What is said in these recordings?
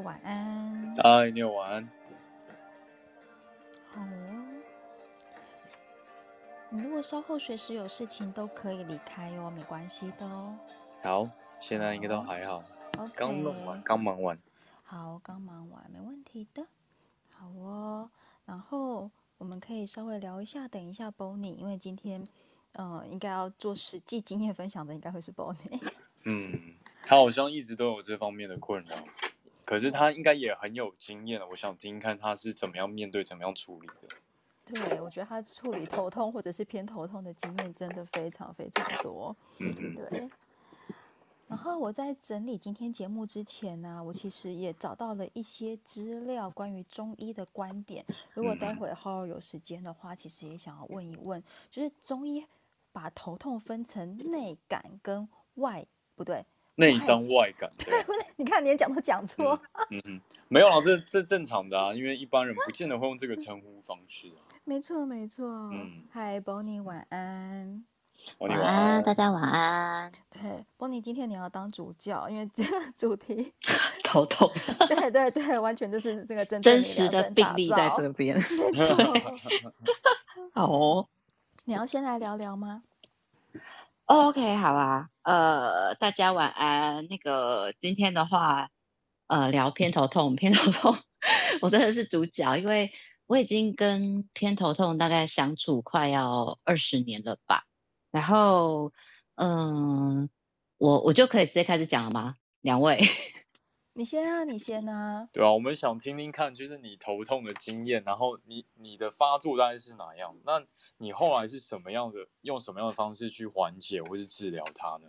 ，晚安。嗨，你有，晚安。好哦。你如果稍后随时有事情都可以离开哦，没关系的哦。好，现在应该都还好。刚弄完，刚忙完。好，刚忙完，没问题的。好哦，然后我们可以稍微聊一下，等一下 Bonnie，因为今天，呃，应该要做实际经验分享的，应该会是 Bonnie。嗯，他好像一直都有这方面的困扰，可是他应该也很有经验了。我想听听看他是怎么样面对、怎么样处理的。对，我觉得他处理头痛或者是偏头痛的经验真的非常非常多。嗯嗯，对。然后我在整理今天节目之前呢，我其实也找到了一些资料关于中医的观点。如果待会儿有时间的话，其实也想要问一问，就是中医把头痛分成内感跟外，不对，内伤外感。对，你看连讲都讲错。嗯嗯，没有啊，这这正常的啊，因为一般人不见得会用这个 称呼方式啊。没错没错。嗯。嗨，Bonnie，晚安。晚安，大家晚安。对，Bonnie，今天你要当主教，因为这个主题 头痛。对对对，完全就是这个真真实的病例在这边。没 错。好哦，你要先来聊聊吗？OK，好啊。呃，大家晚安。那个今天的话，呃，聊偏头痛，偏头痛，我真的是主角，因为我已经跟偏头痛大概相处快要二十年了吧。然后，嗯，我我就可以直接开始讲了吗？两位，你先啊，你先啊。对啊，我们想听听看，就是你头痛的经验，然后你你的发作大概是哪样？那你后来是什么样的，用什么样的方式去缓解或是治疗它呢？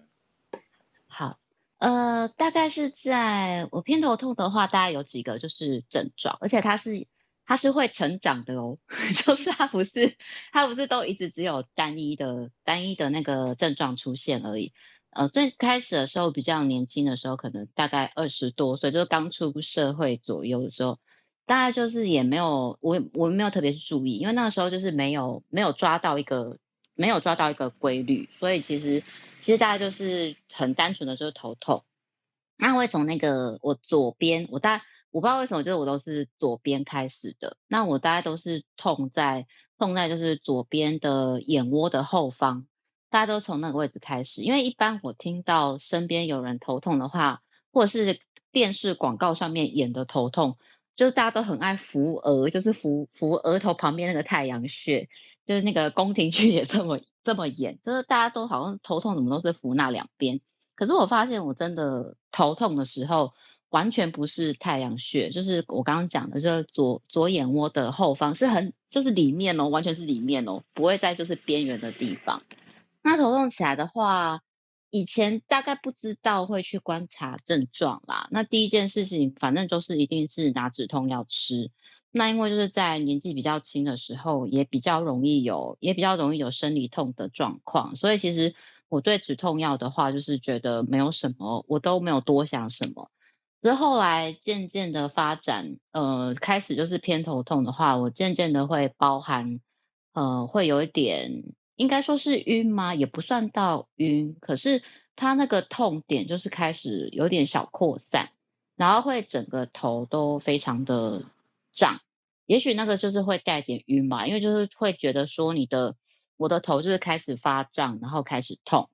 好，呃，大概是在我偏头痛的话，大概有几个就是症状，而且它是。它是会成长的哦，就是它不是，它不是都一直只有单一的单一的那个症状出现而已。呃，最开始的时候比较年轻的时候，可能大概二十多岁，就是刚出社会左右的时候，大概就是也没有我我没有特别去注意，因为那个时候就是没有没有抓到一个没有抓到一个规律，所以其实其实大家就是很单纯的就是头痛。那会从那个我左边，我大。我不知道为什么，就是我都是左边开始的。那我大概都是痛在痛在就是左边的眼窝的后方，大家都从那个位置开始。因为一般我听到身边有人头痛的话，或者是电视广告上面演的头痛，就是大家都很爱扶额，就是扶扶额头旁边那个太阳穴，就是那个宫廷剧也这么这么演，就是大家都好像头痛怎么都是扶那两边。可是我发现我真的头痛的时候。完全不是太阳穴，就是我刚刚讲的，就是左左眼窝的后方，是很就是里面哦，完全是里面哦，不会在就是边缘的地方。那头痛起来的话，以前大概不知道会去观察症状啦。那第一件事情，反正就是一定是拿止痛药吃。那因为就是在年纪比较轻的时候，也比较容易有，也比较容易有生理痛的状况，所以其实我对止痛药的话，就是觉得没有什么，我都没有多想什么。之后来渐渐的发展，呃，开始就是偏头痛的话，我渐渐的会包含，呃，会有一点，应该说是晕吗？也不算到晕，可是它那个痛点就是开始有点小扩散，然后会整个头都非常的胀，也许那个就是会带点晕嘛，因为就是会觉得说你的我的头就是开始发胀，然后开始痛，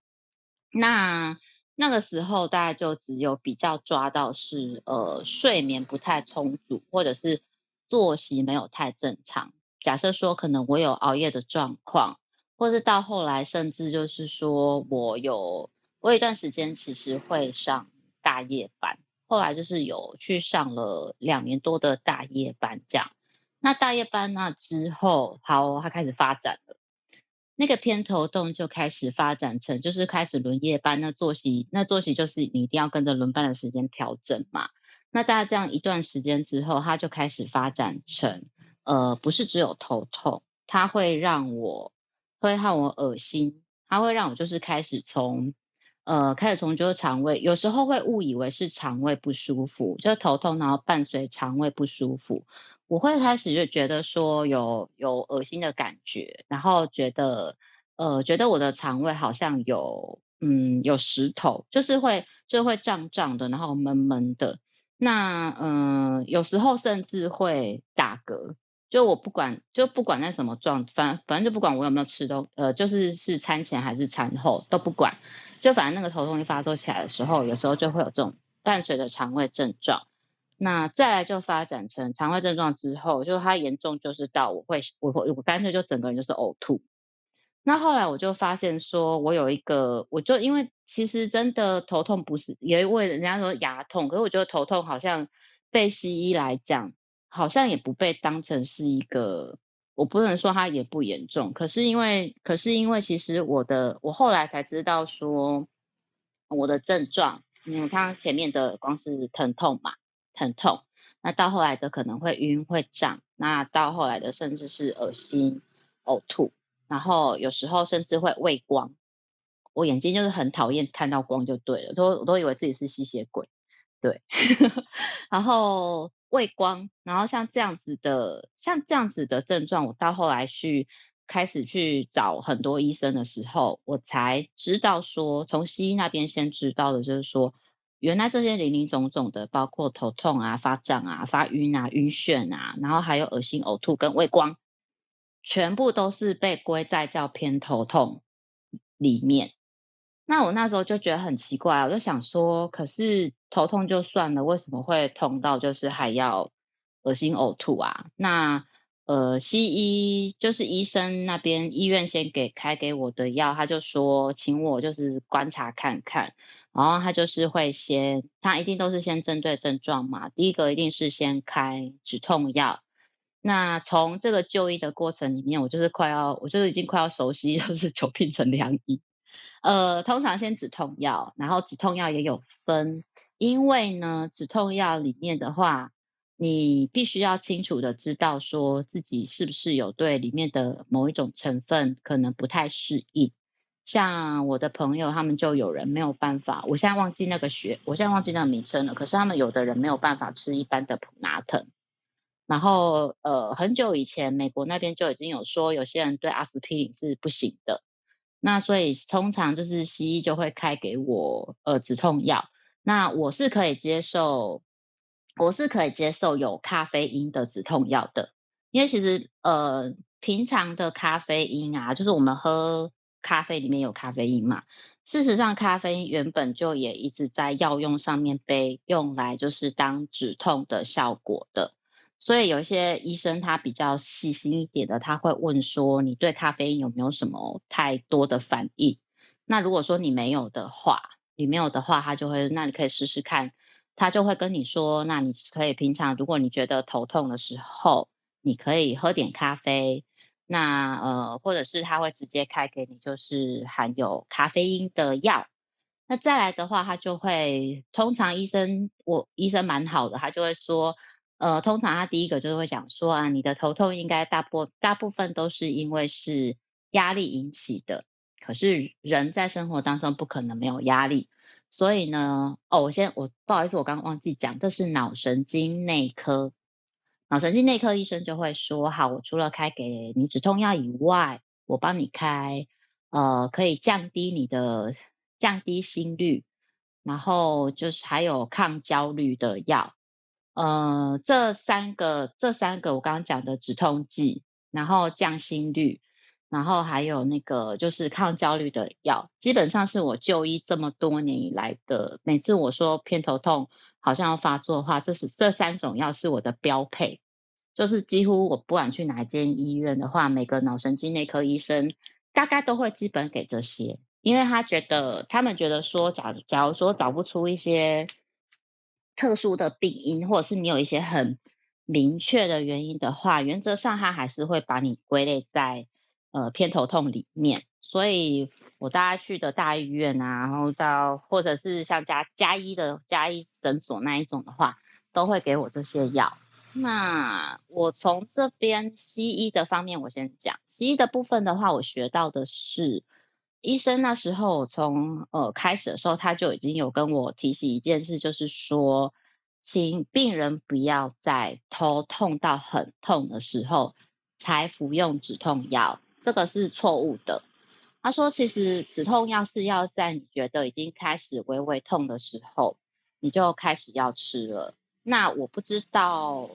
那。那个时候大概就只有比较抓到是呃睡眠不太充足，或者是作息没有太正常。假设说可能我有熬夜的状况，或是到后来甚至就是说我有我有一段时间其实会上大夜班，后来就是有去上了两年多的大夜班这样。那大夜班那之后，好，它开始发展了。那个偏头痛就开始发展成，就是开始轮夜班，那作息，那作息就是你一定要跟着轮班的时间调整嘛。那大概这样一段时间之后，它就开始发展成，呃，不是只有头痛，它会让我，会让我恶心，它会让我就是开始从。呃，开始从就是肠胃，有时候会误以为是肠胃不舒服，就头痛，然后伴随肠胃不舒服。我会开始就觉得说有有恶心的感觉，然后觉得呃觉得我的肠胃好像有嗯有石头，就是会就会胀胀的，然后闷闷的。那嗯、有时候甚至会打嗝。就我不管，就不管在什么状，反反正就不管我有没有吃东，呃，就是是餐前还是餐后都不管，就反正那个头痛一发作起来的时候，有时候就会有这种伴随着肠胃症状。那再来就发展成肠胃症状之后，就它严重就是到我会我我我干脆就整个人就是呕吐。那后来我就发现说，我有一个，我就因为其实真的头痛不是，也因为人家说牙痛，可是我觉得头痛好像被西医来讲。好像也不被当成是一个，我不能说它也不严重，可是因为，可是因为其实我的，我后来才知道说，我的症状，你看前面的光是疼痛嘛，疼痛，那到后来的可能会晕会胀，那到后来的甚至是恶心、呕吐，然后有时候甚至会畏光，我眼睛就是很讨厌看到光就对了，所以我都以为自己是吸血鬼，对，然后。畏光，然后像这样子的，像这样子的症状，我到后来去开始去找很多医生的时候，我才知道说，从西医那边先知道的就是说，原来这些林林总总的，包括头痛啊、发胀啊、发晕啊、晕眩啊，然后还有恶心、呕吐跟畏光，全部都是被归在叫偏头痛里面。那我那时候就觉得很奇怪，我就想说，可是头痛就算了，为什么会痛到就是还要恶心呕吐啊？那呃，西医就是医生那边医院先给开给我的药，他就说请我就是观察看看，然后他就是会先，他一定都是先针对症状嘛，第一个一定是先开止痛药。那从这个就医的过程里面，我就是快要，我就是已经快要熟悉，就是 久病成良医。呃，通常先止痛药，然后止痛药也有分，因为呢，止痛药里面的话，你必须要清楚的知道说自己是不是有对里面的某一种成分可能不太适应。像我的朋友，他们就有人没有办法，我现在忘记那个学，我现在忘记那个名称了。可是他们有的人没有办法吃一般的普拿疼，然后呃，很久以前美国那边就已经有说，有些人对阿司匹林是不行的。那所以通常就是西医就会开给我呃止痛药，那我是可以接受，我是可以接受有咖啡因的止痛药的，因为其实呃平常的咖啡因啊，就是我们喝咖啡里面有咖啡因嘛，事实上咖啡因原本就也一直在药用上面被用来就是当止痛的效果的。所以有一些医生他比较细心一点的，他会问说，你对咖啡因有没有什么太多的反应？那如果说你没有的话，你没有的话，他就会，那你可以试试看，他就会跟你说，那你可以平常如果你觉得头痛的时候，你可以喝点咖啡，那呃或者是他会直接开给你就是含有咖啡因的药。那再来的话，他就会通常医生我医生蛮好的，他就会说。呃，通常他第一个就是会讲说啊，你的头痛应该大部大部分都是因为是压力引起的。可是人在生活当中不可能没有压力，所以呢，哦，我先我不好意思，我刚刚忘记讲，这是脑神经内科，脑神经内科医生就会说，好，我除了开给你止痛药以外，我帮你开呃可以降低你的降低心率，然后就是还有抗焦虑的药。呃，这三个，这三个我刚刚讲的止痛剂，然后降心率，然后还有那个就是抗焦虑的药，基本上是我就医这么多年以来的，每次我说偏头痛好像要发作的话，这是这三种药是我的标配，就是几乎我不管去哪一间医院的话，每个脑神经内科医生大概都会基本给这些，因为他觉得他们觉得说，假假如说找不出一些。特殊的病因，或者是你有一些很明确的原因的话，原则上他还是会把你归类在呃偏头痛里面。所以我大概去的大医院啊，然后到或者是像家家医的家医诊所那一种的话，都会给我这些药。那我从这边西医的方面，我先讲西医的部分的话，我学到的是。医生那时候从呃开始的时候，他就已经有跟我提醒一件事，就是说，请病人不要在头痛到很痛的时候才服用止痛药，这个是错误的。他说，其实止痛药是要在你觉得已经开始微微痛的时候，你就开始要吃了。那我不知道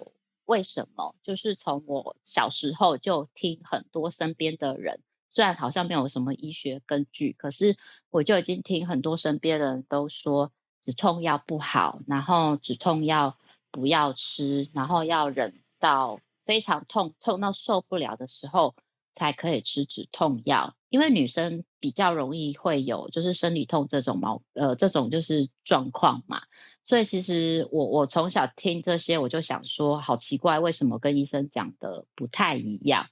为什么，就是从我小时候就听很多身边的人，虽然好像没有什么医学根据，可是我就已经听很多身边的人都说止痛药不好，然后止痛药不要吃，然后要忍到非常痛，痛到受不了的时候才可以吃止痛药，因为女生比较容易会有就是生理痛这种毛呃这种就是状况嘛。所以其实我我从小听这些，我就想说，好奇怪，为什么跟医生讲的不太一样？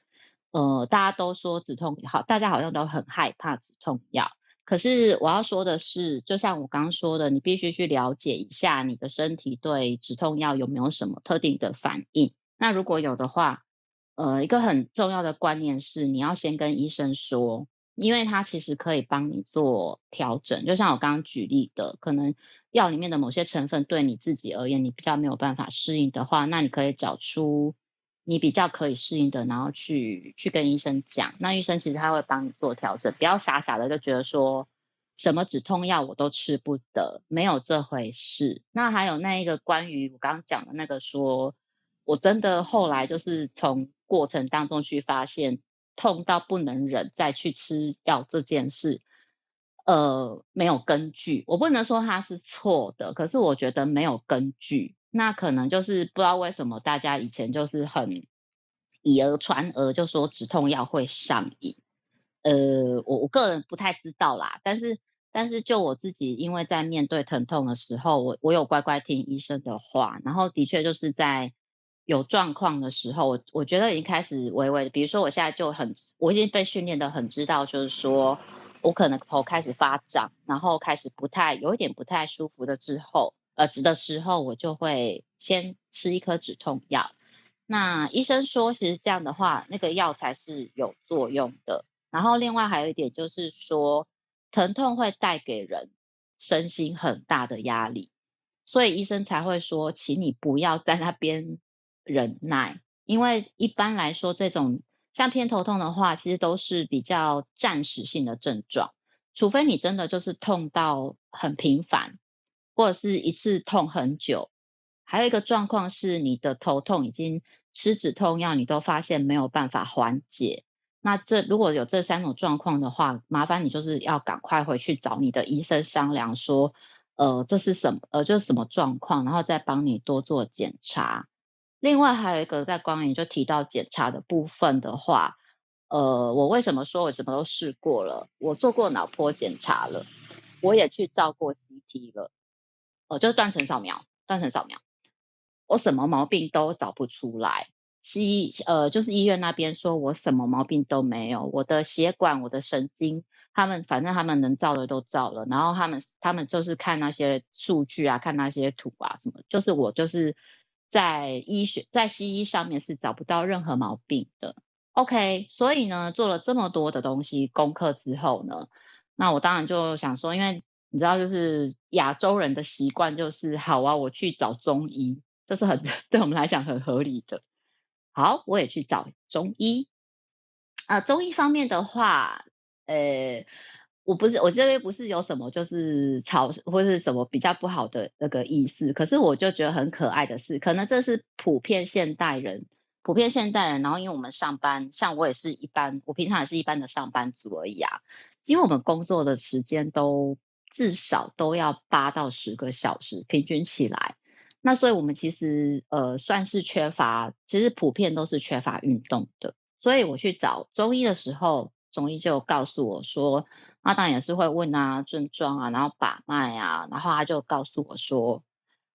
呃，大家都说止痛好，大家好像都很害怕止痛药。可是我要说的是，就像我刚刚说的，你必须去了解一下你的身体对止痛药有没有什么特定的反应。那如果有的话，呃，一个很重要的观念是，你要先跟医生说。因为他其实可以帮你做调整，就像我刚刚举例的，可能药里面的某些成分对你自己而言，你比较没有办法适应的话，那你可以找出你比较可以适应的，然后去去跟医生讲。那医生其实他会帮你做调整，不要傻傻的就觉得说什么止痛药我都吃不得，没有这回事。那还有那一个关于我刚刚讲的那个说，我真的后来就是从过程当中去发现。痛到不能忍，再去吃药这件事，呃，没有根据。我不能说它是错的，可是我觉得没有根据。那可能就是不知道为什么大家以前就是很以讹传讹，就说止痛药会上瘾。呃，我我个人不太知道啦，但是但是就我自己，因为在面对疼痛的时候，我我有乖乖听医生的话，然后的确就是在。有状况的时候，我我觉得已经开始微微，比如说我现在就很，我已经被训练的很知道，就是说我可能头开始发胀，然后开始不太有一点不太舒服的之后，呃，止的时候我就会先吃一颗止痛药。那医生说，其实这样的话，那个药才是有作用的。然后另外还有一点就是说，疼痛会带给人身心很大的压力，所以医生才会说，请你不要在那边。忍耐，因为一般来说，这种像偏头痛的话，其实都是比较暂时性的症状，除非你真的就是痛到很频繁，或者是一次痛很久。还有一个状况是，你的头痛已经吃止痛药，你都发现没有办法缓解。那这如果有这三种状况的话，麻烦你就是要赶快回去找你的医生商量，说，呃，这是什么，呃，就是什么状况，然后再帮你多做检查。另外还有一个在光影就提到检查的部分的话，呃，我为什么说我什么都试过了？我做过脑波检查了，我也去照过 CT 了，呃，就是断层扫描，断层扫描，我什么毛病都找不出来。西呃，就是医院那边说我什么毛病都没有，我的血管、我的神经，他们反正他们能照的都照了，然后他们他们就是看那些数据啊，看那些图啊什么，就是我就是。在医学，在西医上面是找不到任何毛病的。OK，所以呢，做了这么多的东西功课之后呢，那我当然就想说，因为你知道，就是亚洲人的习惯就是，好啊，我去找中医，这是很 对我们来讲很合理的。好，我也去找中医。啊，中医方面的话，呃。我不是，我这边不是有什么就是吵或是什么比较不好的那个意思，可是我就觉得很可爱的是，可能这是普遍现代人，普遍现代人，然后因为我们上班，像我也是一般，我平常也是一般的上班族而已啊，因为我们工作的时间都至少都要八到十个小时，平均起来，那所以我们其实呃算是缺乏，其实普遍都是缺乏运动的，所以我去找中医的时候。中医就告诉我说，那当然也是会问啊症状啊，然后把脉啊，然后他就告诉我说，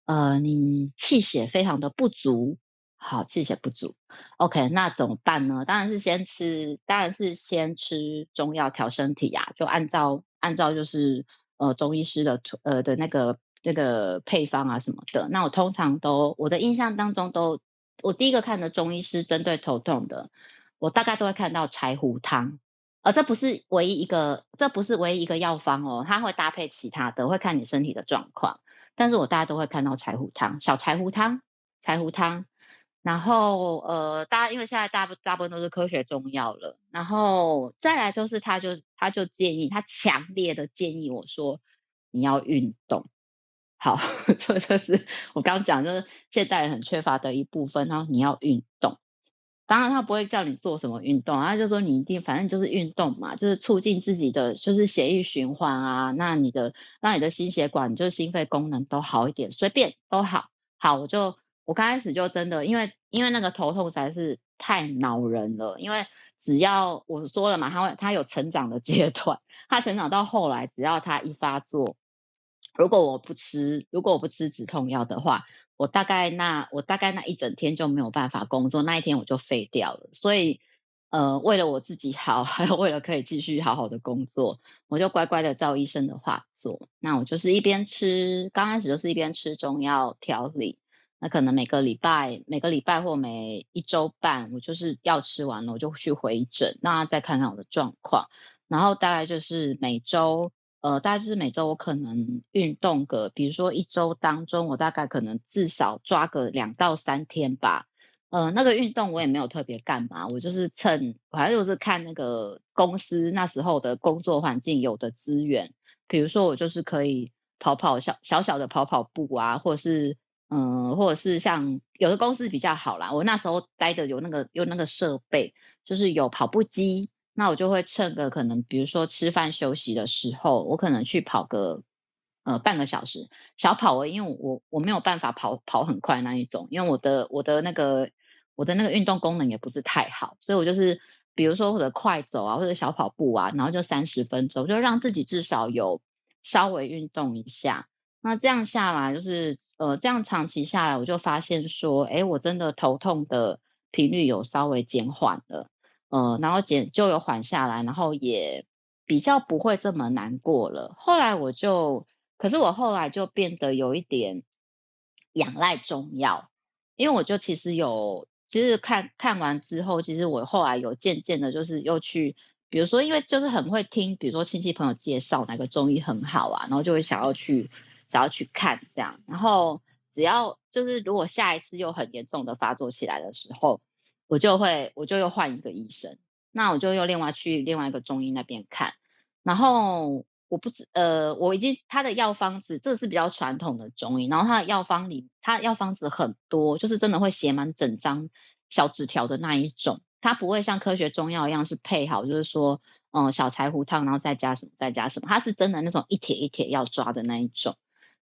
呃，你气血非常的不足，好，气血不足，OK，那怎么办呢？当然是先吃，当然是先吃中药调身体呀，就按照按照就是呃中医师的呃的那个那个配方啊什么的。那我通常都我的印象当中都，我第一个看的中医师针对头痛的，我大概都会看到柴胡汤。而这不是唯一一个，这不是唯一一个药方哦，它会搭配其他的，会看你身体的状况。但是我大家都会看到柴胡汤，小柴胡汤，柴胡汤。然后呃，大家因为现在大部大部分都是科学中药了，然后再来就是他就他就建议，他强烈的建议我说你要运动。好，这就是我刚刚讲，就是现代人很缺乏的一部分。然后你要运动，当然他不会叫你做什么运动，他就说你一定反正就是运动嘛，就是促进自己的就是血液循环啊，那你的让你的心血管就是心肺功能都好一点，随便都好。好，我就我刚开始就真的因为因为那个头痛实在是太恼人了，因为只要我说了嘛，他会他有成长的阶段，他成长到后来只要他一发作。如果我不吃，如果我不吃止痛药的话，我大概那我大概那一整天就没有办法工作，那一天我就废掉了。所以，呃，为了我自己好，还有为了可以继续好好的工作，我就乖乖的照医生的话做。那我就是一边吃，刚开始就是一边吃中药调理。那可能每个礼拜、每个礼拜或每一周半，我就是药吃完了，我就去回诊，那再看看我的状况。然后大概就是每周。呃，大概就是每周我可能运动个，比如说一周当中，我大概可能至少抓个两到三天吧。呃，那个运动我也没有特别干嘛，我就是趁，反正就是看那个公司那时候的工作环境有的资源，比如说我就是可以跑跑小小小的跑跑步啊，或者是嗯、或者是像有的公司比较好啦，我那时候待的有那个有那个设备，就是有跑步机。那我就会趁个可能，比如说吃饭休息的时候，我可能去跑个呃半个小时小跑。我因为我我没有办法跑跑很快那一种，因为我的我的那个我的那个运动功能也不是太好，所以我就是比如说或者快走啊，或者小跑步啊，然后就三十分钟，就让自己至少有稍微运动一下。那这样下来就是呃这样长期下来，我就发现说，诶，我真的头痛的频率有稍微减缓了。呃，然后减就有缓下来，然后也比较不会这么难过了。后来我就，可是我后来就变得有一点仰赖中药，因为我就其实有，其实看看完之后，其实我后来有渐渐的，就是又去，比如说，因为就是很会听，比如说亲戚朋友介绍哪个中医很好啊，然后就会想要去想要去看这样，然后只要就是如果下一次又很严重的发作起来的时候。我就会，我就又换一个医生，那我就又另外去另外一个中医那边看，然后我不知，呃，我已经他的药方子，这是比较传统的中医，然后他的药方里，他药方子很多，就是真的会写满整张小纸条的那一种，他不会像科学中药一样是配好，就是说，嗯、小柴胡汤，然后再加什么，再加什么，他是真的那种一帖一帖要抓的那一种，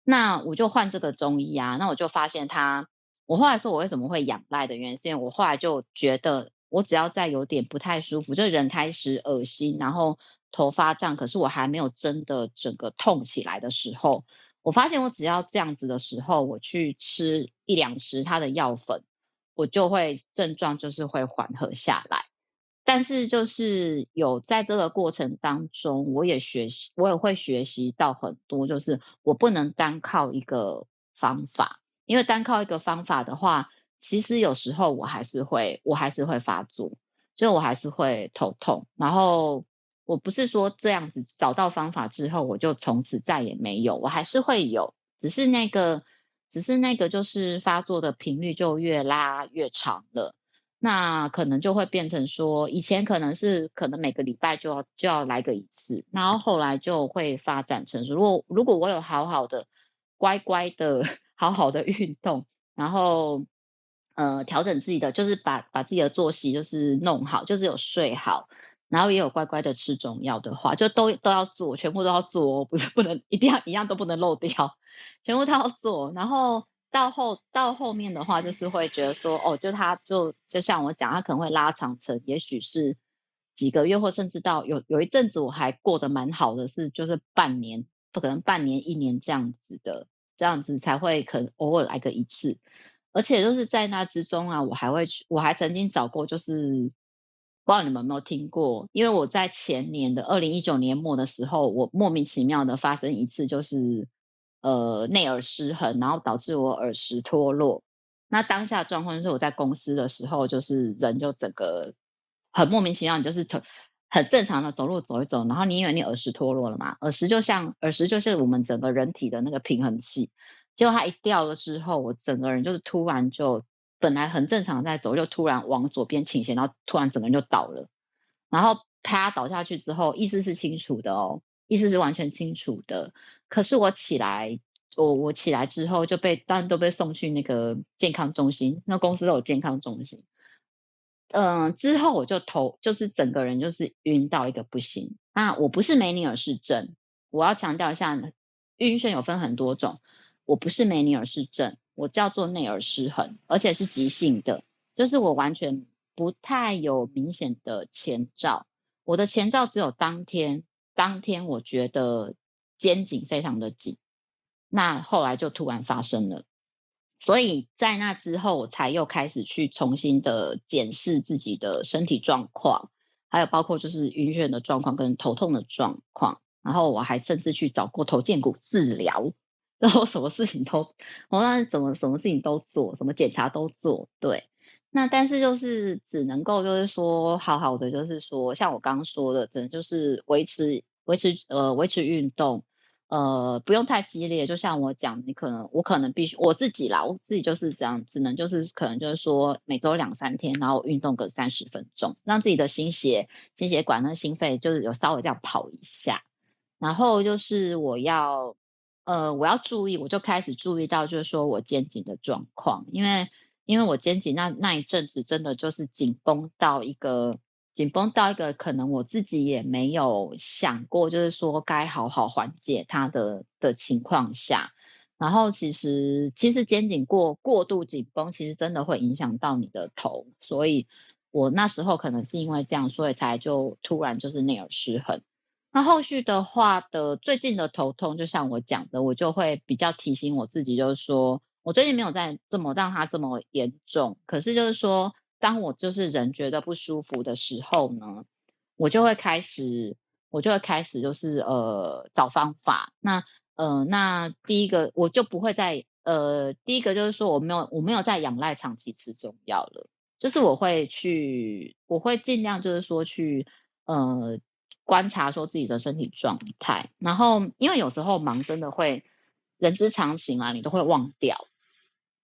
那我就换这个中医啊，那我就发现他。我后来说，我为什么会仰赖的原因，是因为我后来就觉得，我只要再有点不太舒服，就人开始恶心，然后头发胀，可是我还没有真的整个痛起来的时候，我发现我只要这样子的时候，我去吃一两匙它的药粉，我就会症状就是会缓和下来。但是就是有在这个过程当中，我也学习，我也会学习到很多，就是我不能单靠一个方法。因为单靠一个方法的话，其实有时候我还是会，我还是会发作，所以我还是会头痛。然后我不是说这样子找到方法之后，我就从此再也没有，我还是会有，只是那个，只是那个就是发作的频率就越拉越长了。那可能就会变成说，以前可能是可能每个礼拜就要就要来个一次，然后后来就会发展成说，如果如果我有好好的乖乖的。好好的运动，然后呃调整自己的，就是把把自己的作息就是弄好，就是有睡好，然后也有乖乖的吃中药的话，就都都要做，全部都要做哦，不是 不能一定要一样都不能漏掉，全部都要做。然后到后到后面的话，就是会觉得说，哦，就他就就像我讲，他可能会拉长成，也许是几个月，或甚至到有有一阵子我还过得蛮好的，是就是半年，不可能半年一年这样子的。这样子才会可能偶尔来个一次，而且就是在那之中啊，我还会去，我还曾经找过，就是不知道你们有没有听过，因为我在前年的二零一九年末的时候，我莫名其妙的发生一次，就是呃内耳失衡，然后导致我耳石脱落。那当下状况就是我在公司的时候，就是人就整个很莫名其妙，你就是从。很正常的走路走一走，然后你以为你耳石脱落了嘛？耳石就像耳石就是我们整个人体的那个平衡器，结果它一掉了之后，我整个人就是突然就本来很正常在走，就突然往左边倾斜，然后突然整个人就倒了，然后啪倒下去之后，意识是清楚的哦，意识是完全清楚的，可是我起来我我起来之后就被当然都被送去那个健康中心，那公司都有健康中心。嗯、之后我就头就是整个人就是晕到一个不行。那我不是梅尼尔氏症，我要强调一下，晕眩有分很多种，我不是梅尼尔氏症，我叫做内耳失衡，而且是急性的，就是我完全不太有明显的前兆，我的前兆只有当天，当天我觉得肩颈非常的紧，那后来就突然发生了。所以在那之后，我才又开始去重新的检视自己的身体状况，还有包括就是晕眩的状况跟头痛的状况，然后我还甚至去找过头荐骨治疗，然后什么事情都，我那怎么什么事情都做，什么检查都做，对，那但是就是只能够就是说好好的，就是说像我刚刚说的，只能就是维持维持呃维持运动。呃，不用太激烈，就像我讲，你可能我可能必须我自己啦，我自己就是这样，只能就是可能就是说每周两三天，然后运动个三十分钟，让自己的心血、心血管、那心肺就是有稍微这样跑一下，然后就是我要呃我要注意，我就开始注意到就是说我肩颈的状况，因为因为我肩颈那那一阵子真的就是紧绷到一个。紧绷到一个可能我自己也没有想过，就是说该好好缓解它的的情况下，然后其实其实肩颈过过度紧绷，其实真的会影响到你的头，所以我那时候可能是因为这样，所以才就突然就是内耳失衡。那后续的话的最近的头痛，就像我讲的，我就会比较提醒我自己，就是说我最近没有再这么让它这么严重，可是就是说。当我就是人觉得不舒服的时候呢，我就会开始，我就会开始就是呃找方法。那呃那第一个我就不会再呃第一个就是说我没有我没有再仰赖长期吃中药了，就是我会去我会尽量就是说去呃观察说自己的身体状态，然后因为有时候忙真的会人之常情啊，你都会忘掉。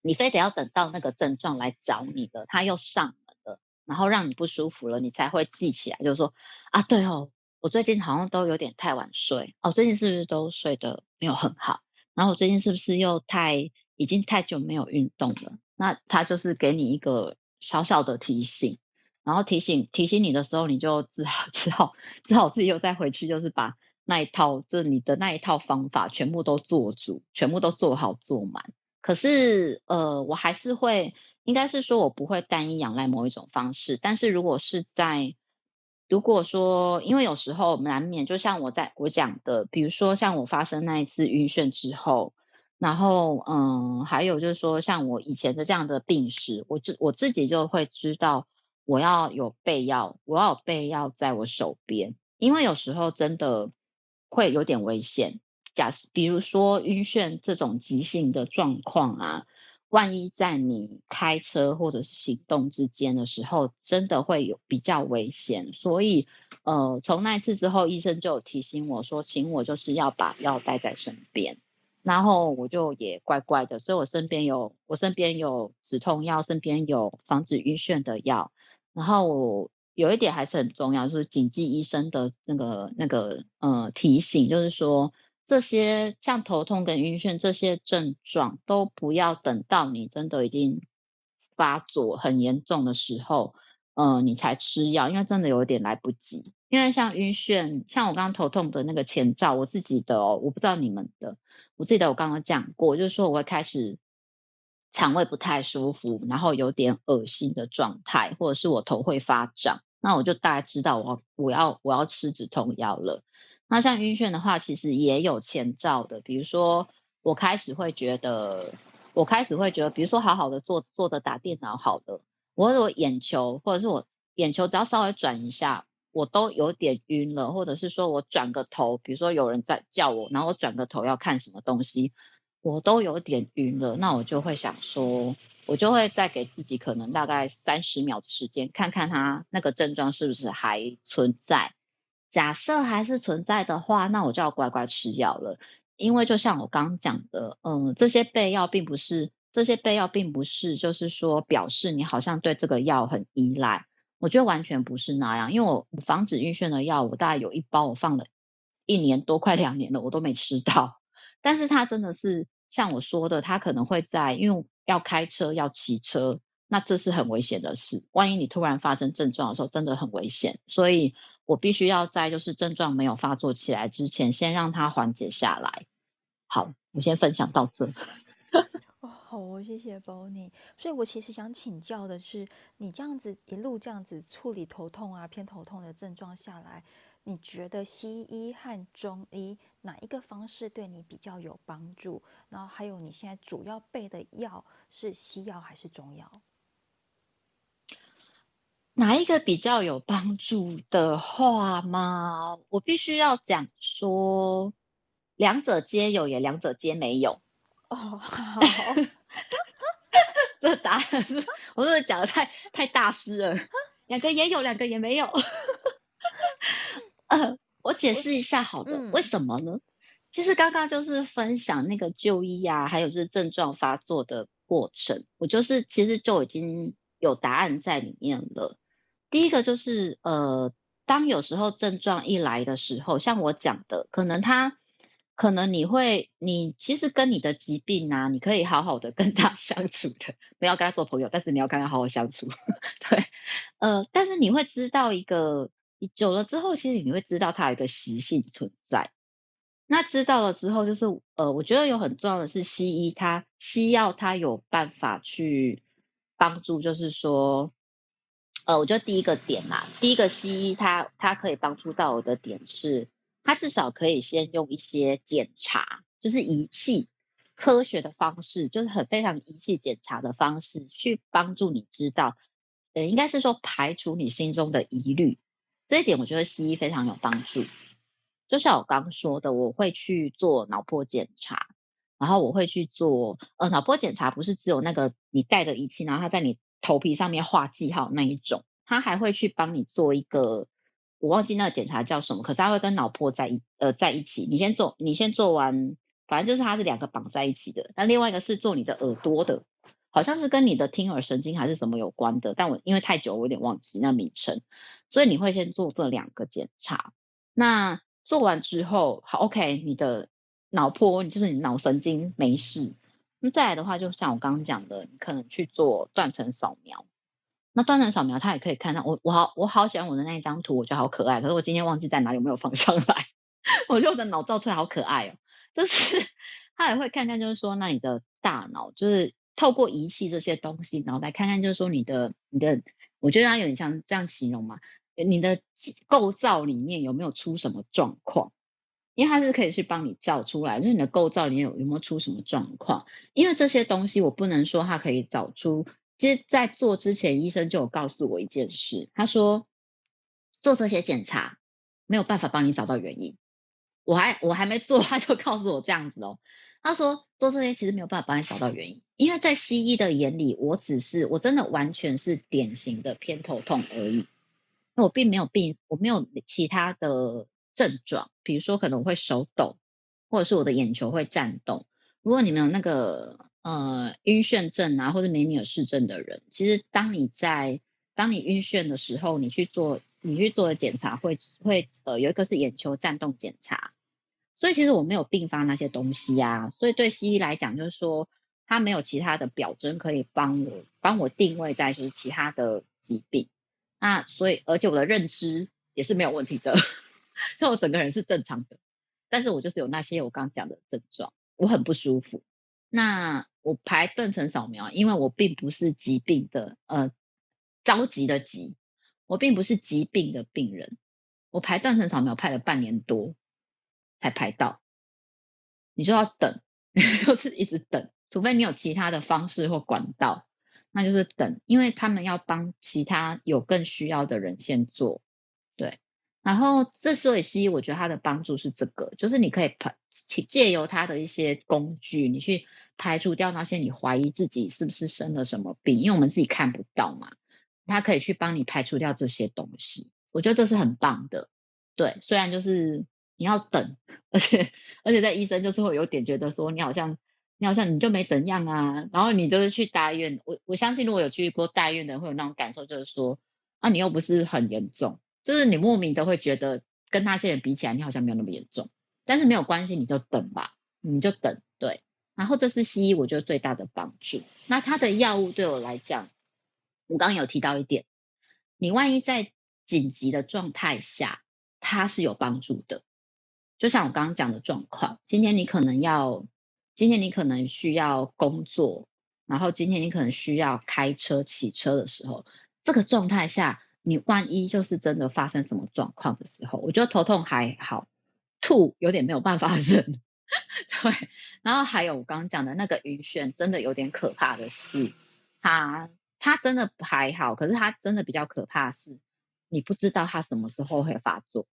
你非得要等到那个症状来找你的，他又上门了，然后让你不舒服了，你才会记起来，就是说啊，对哦，我最近好像都有点太晚睡哦，最近是不是都睡得没有很好？然后我最近是不是又太已经太久没有运动了？那他就是给你一个小小的提醒，然后提醒提醒你的时候，你就只好只好只好自己又再回去，就是把那一套就是你的那一套方法全部都做足，全部都做好做满。可是，呃，我还是会，应该是说，我不会单一仰赖某一种方式。但是如果是在，如果说，因为有时候难免，就像我在我讲的，比如说像我发生那一次晕眩之后，然后，嗯，还有就是说，像我以前的这样的病史，我自我自己就会知道，我要有备药，我要有备药在我手边，因为有时候真的会有点危险。假比如说晕眩这种急性的状况啊，万一在你开车或者是行动之间的时候，真的会有比较危险。所以，呃，从那一次之后，医生就提醒我说，请我就是要把药带在身边。然后我就也乖乖的，所以我身边有我身边有止痛药，身边有防止晕眩的药。然后我有一点还是很重要，就是谨记医生的那个那个呃提醒，就是说。这些像头痛跟晕眩这些症状，都不要等到你真的已经发作很严重的时候，呃，你才吃药，因为真的有点来不及。因为像晕眩，像我刚刚头痛的那个前兆，我自己的哦，我不知道你们的，我记得我刚刚讲过，就是说我会开始肠胃不太舒服，然后有点恶心的状态，或者是我头会发胀，那我就大概知道我我要我要吃止痛药了。那像晕眩的话，其实也有前兆的，比如说我开始会觉得，我开始会觉得，比如说好好的坐坐着打电脑，好的，我我眼球或者是我眼球只要稍微转一下，我都有点晕了，或者是说我转个头，比如说有人在叫我，然后我转个头要看什么东西，我都有点晕了，那我就会想说，我就会再给自己可能大概三十秒的时间，看看他那个症状是不是还存在。假设还是存在的话，那我就要乖乖吃药了。因为就像我刚讲的，嗯，这些备药并不是这些备药并不是就是说表示你好像对这个药很依赖。我觉得完全不是那样，因为我防止晕眩的药，我大概有一包，我放了一年多，快两年了，我都没吃到。但是它真的是像我说的，他可能会在因为要开车要骑车，那这是很危险的事。万一你突然发生症状的时候，真的很危险。所以我必须要在就是症状没有发作起来之前，先让它缓解下来。好，我先分享到这。哦，好哦，谢谢 Bonnie。所以我其实想请教的是，你这样子一路这样子处理头痛啊、偏头痛的症状下来，你觉得西医和中医哪一个方式对你比较有帮助？然后还有你现在主要备的药是西药还是中药？哪一个比较有帮助的话吗？我必须要讲说，两者皆有，也两者皆没有。哦，好，这答案是，我是不是讲的太太大师了？两个也有，两个也没有。呃，我解释一下，好的，嗯、为什么呢？其实刚刚就是分享那个就医啊，还有就是症状发作的过程，我就是其实就已经有答案在里面了。第一个就是呃，当有时候症状一来的时候，像我讲的，可能他。可能你会，你其实跟你的疾病啊，你可以好好的跟他 相处的，不要跟他做朋友，但是你要跟他好好相处，对，呃，但是你会知道一个，久了之后，其实你会知道它有一个习性存在。那知道了之后，就是呃，我觉得有很重要的是西医它西药它有办法去帮助，就是说，呃，我觉得第一个点啦，第一个西医它它可以帮助到我的点是。他至少可以先用一些检查，就是仪器科学的方式，就是很非常仪器检查的方式，去帮助你知道，呃，应该是说排除你心中的疑虑。这一点我觉得西医非常有帮助。就像我刚说的，我会去做脑波检查，然后我会去做，呃，脑波检查不是只有那个你带的仪器，然后它在你头皮上面画记号那一种，他还会去帮你做一个。我忘记那个检查叫什么，可是他会跟脑波在一呃在一起。你先做，你先做完，反正就是它是两个绑在一起的。那另外一个是做你的耳朵的，好像是跟你的听耳神经还是什么有关的。但我因为太久，我有点忘记那名称。所以你会先做这两个检查。那做完之后，好 OK，你的脑波就是你脑神经没事。那再来的话，就像我刚刚讲的，你可能去做断层扫描。那断层扫描，它也可以看到我，我好，我好喜欢我的那一张图，我觉得好可爱。可是我今天忘记在哪里，有没有放上来？我觉得我的脑照出来好可爱哦。就是 他也会看看，就是说，那你的大脑，就是透过仪器这些东西，然后来看看，就是说你的你的，我觉得它有点像这样形容嘛，你的构造里面有没有出什么状况？因为它是可以去帮你找出来，就是你的构造里面有有没有出什么状况？因为这些东西我不能说它可以找出。其实，在做之前，医生就有告诉我一件事。他说，做这些检查没有办法帮你找到原因。我还我还没做，他就告诉我这样子哦。他说，做这些其实没有办法帮你找到原因，因为在西医的眼里，我只是我真的完全是典型的偏头痛而已。那我并没有病，我没有其他的症状，比如说可能我会手抖，或者是我的眼球会颤动。如果你们有那个。呃，晕眩症啊，或者梅尼尔氏症的人，其实当你在当你晕眩的时候，你去做你去做的检查会会呃有一个是眼球颤动检查，所以其实我没有并发那些东西啊，所以对西医来讲就是说他没有其他的表征可以帮我帮我定位在就是其他的疾病，那所以而且我的认知也是没有问题的，所以我整个人是正常的，但是我就是有那些我刚刚讲的症状，我很不舒服。那我排断层扫描，因为我并不是疾病的，呃，着急的急，我并不是疾病的病人。我排断层扫描排了半年多才排到，你就要等，就是一直等，除非你有其他的方式或管道，那就是等，因为他们要帮其他有更需要的人先做，对。然后，这所以西医我觉得它的帮助是这个，就是你可以排借由它的一些工具，你去排除掉那些你怀疑自己是不是生了什么病，因为我们自己看不到嘛，它可以去帮你排除掉这些东西。我觉得这是很棒的，对。虽然就是你要等，而且而且在医生就是会有点觉得说你好像你好像你就没怎样啊，然后你就是去大院，我我相信如果有去过大院的人会有那种感受，就是说啊你又不是很严重。就是你莫名的会觉得跟那些人比起来，你好像没有那么严重，但是没有关系，你就等吧，你就等，对。然后这是西医我觉得最大的帮助。那它的药物对我来讲，我刚刚有提到一点，你万一在紧急的状态下，它是有帮助的。就像我刚刚讲的状况，今天你可能要，今天你可能需要工作，然后今天你可能需要开车、骑车的时候，这个状态下，你万一就是真的发生什么状况的时候，我觉得头痛还好，吐有点没有办法 忍，对。然后还有我刚刚讲的那个晕眩，真的有点可怕的是，它它真的还好，可是它真的比较可怕是，你不知道它什么时候会发作。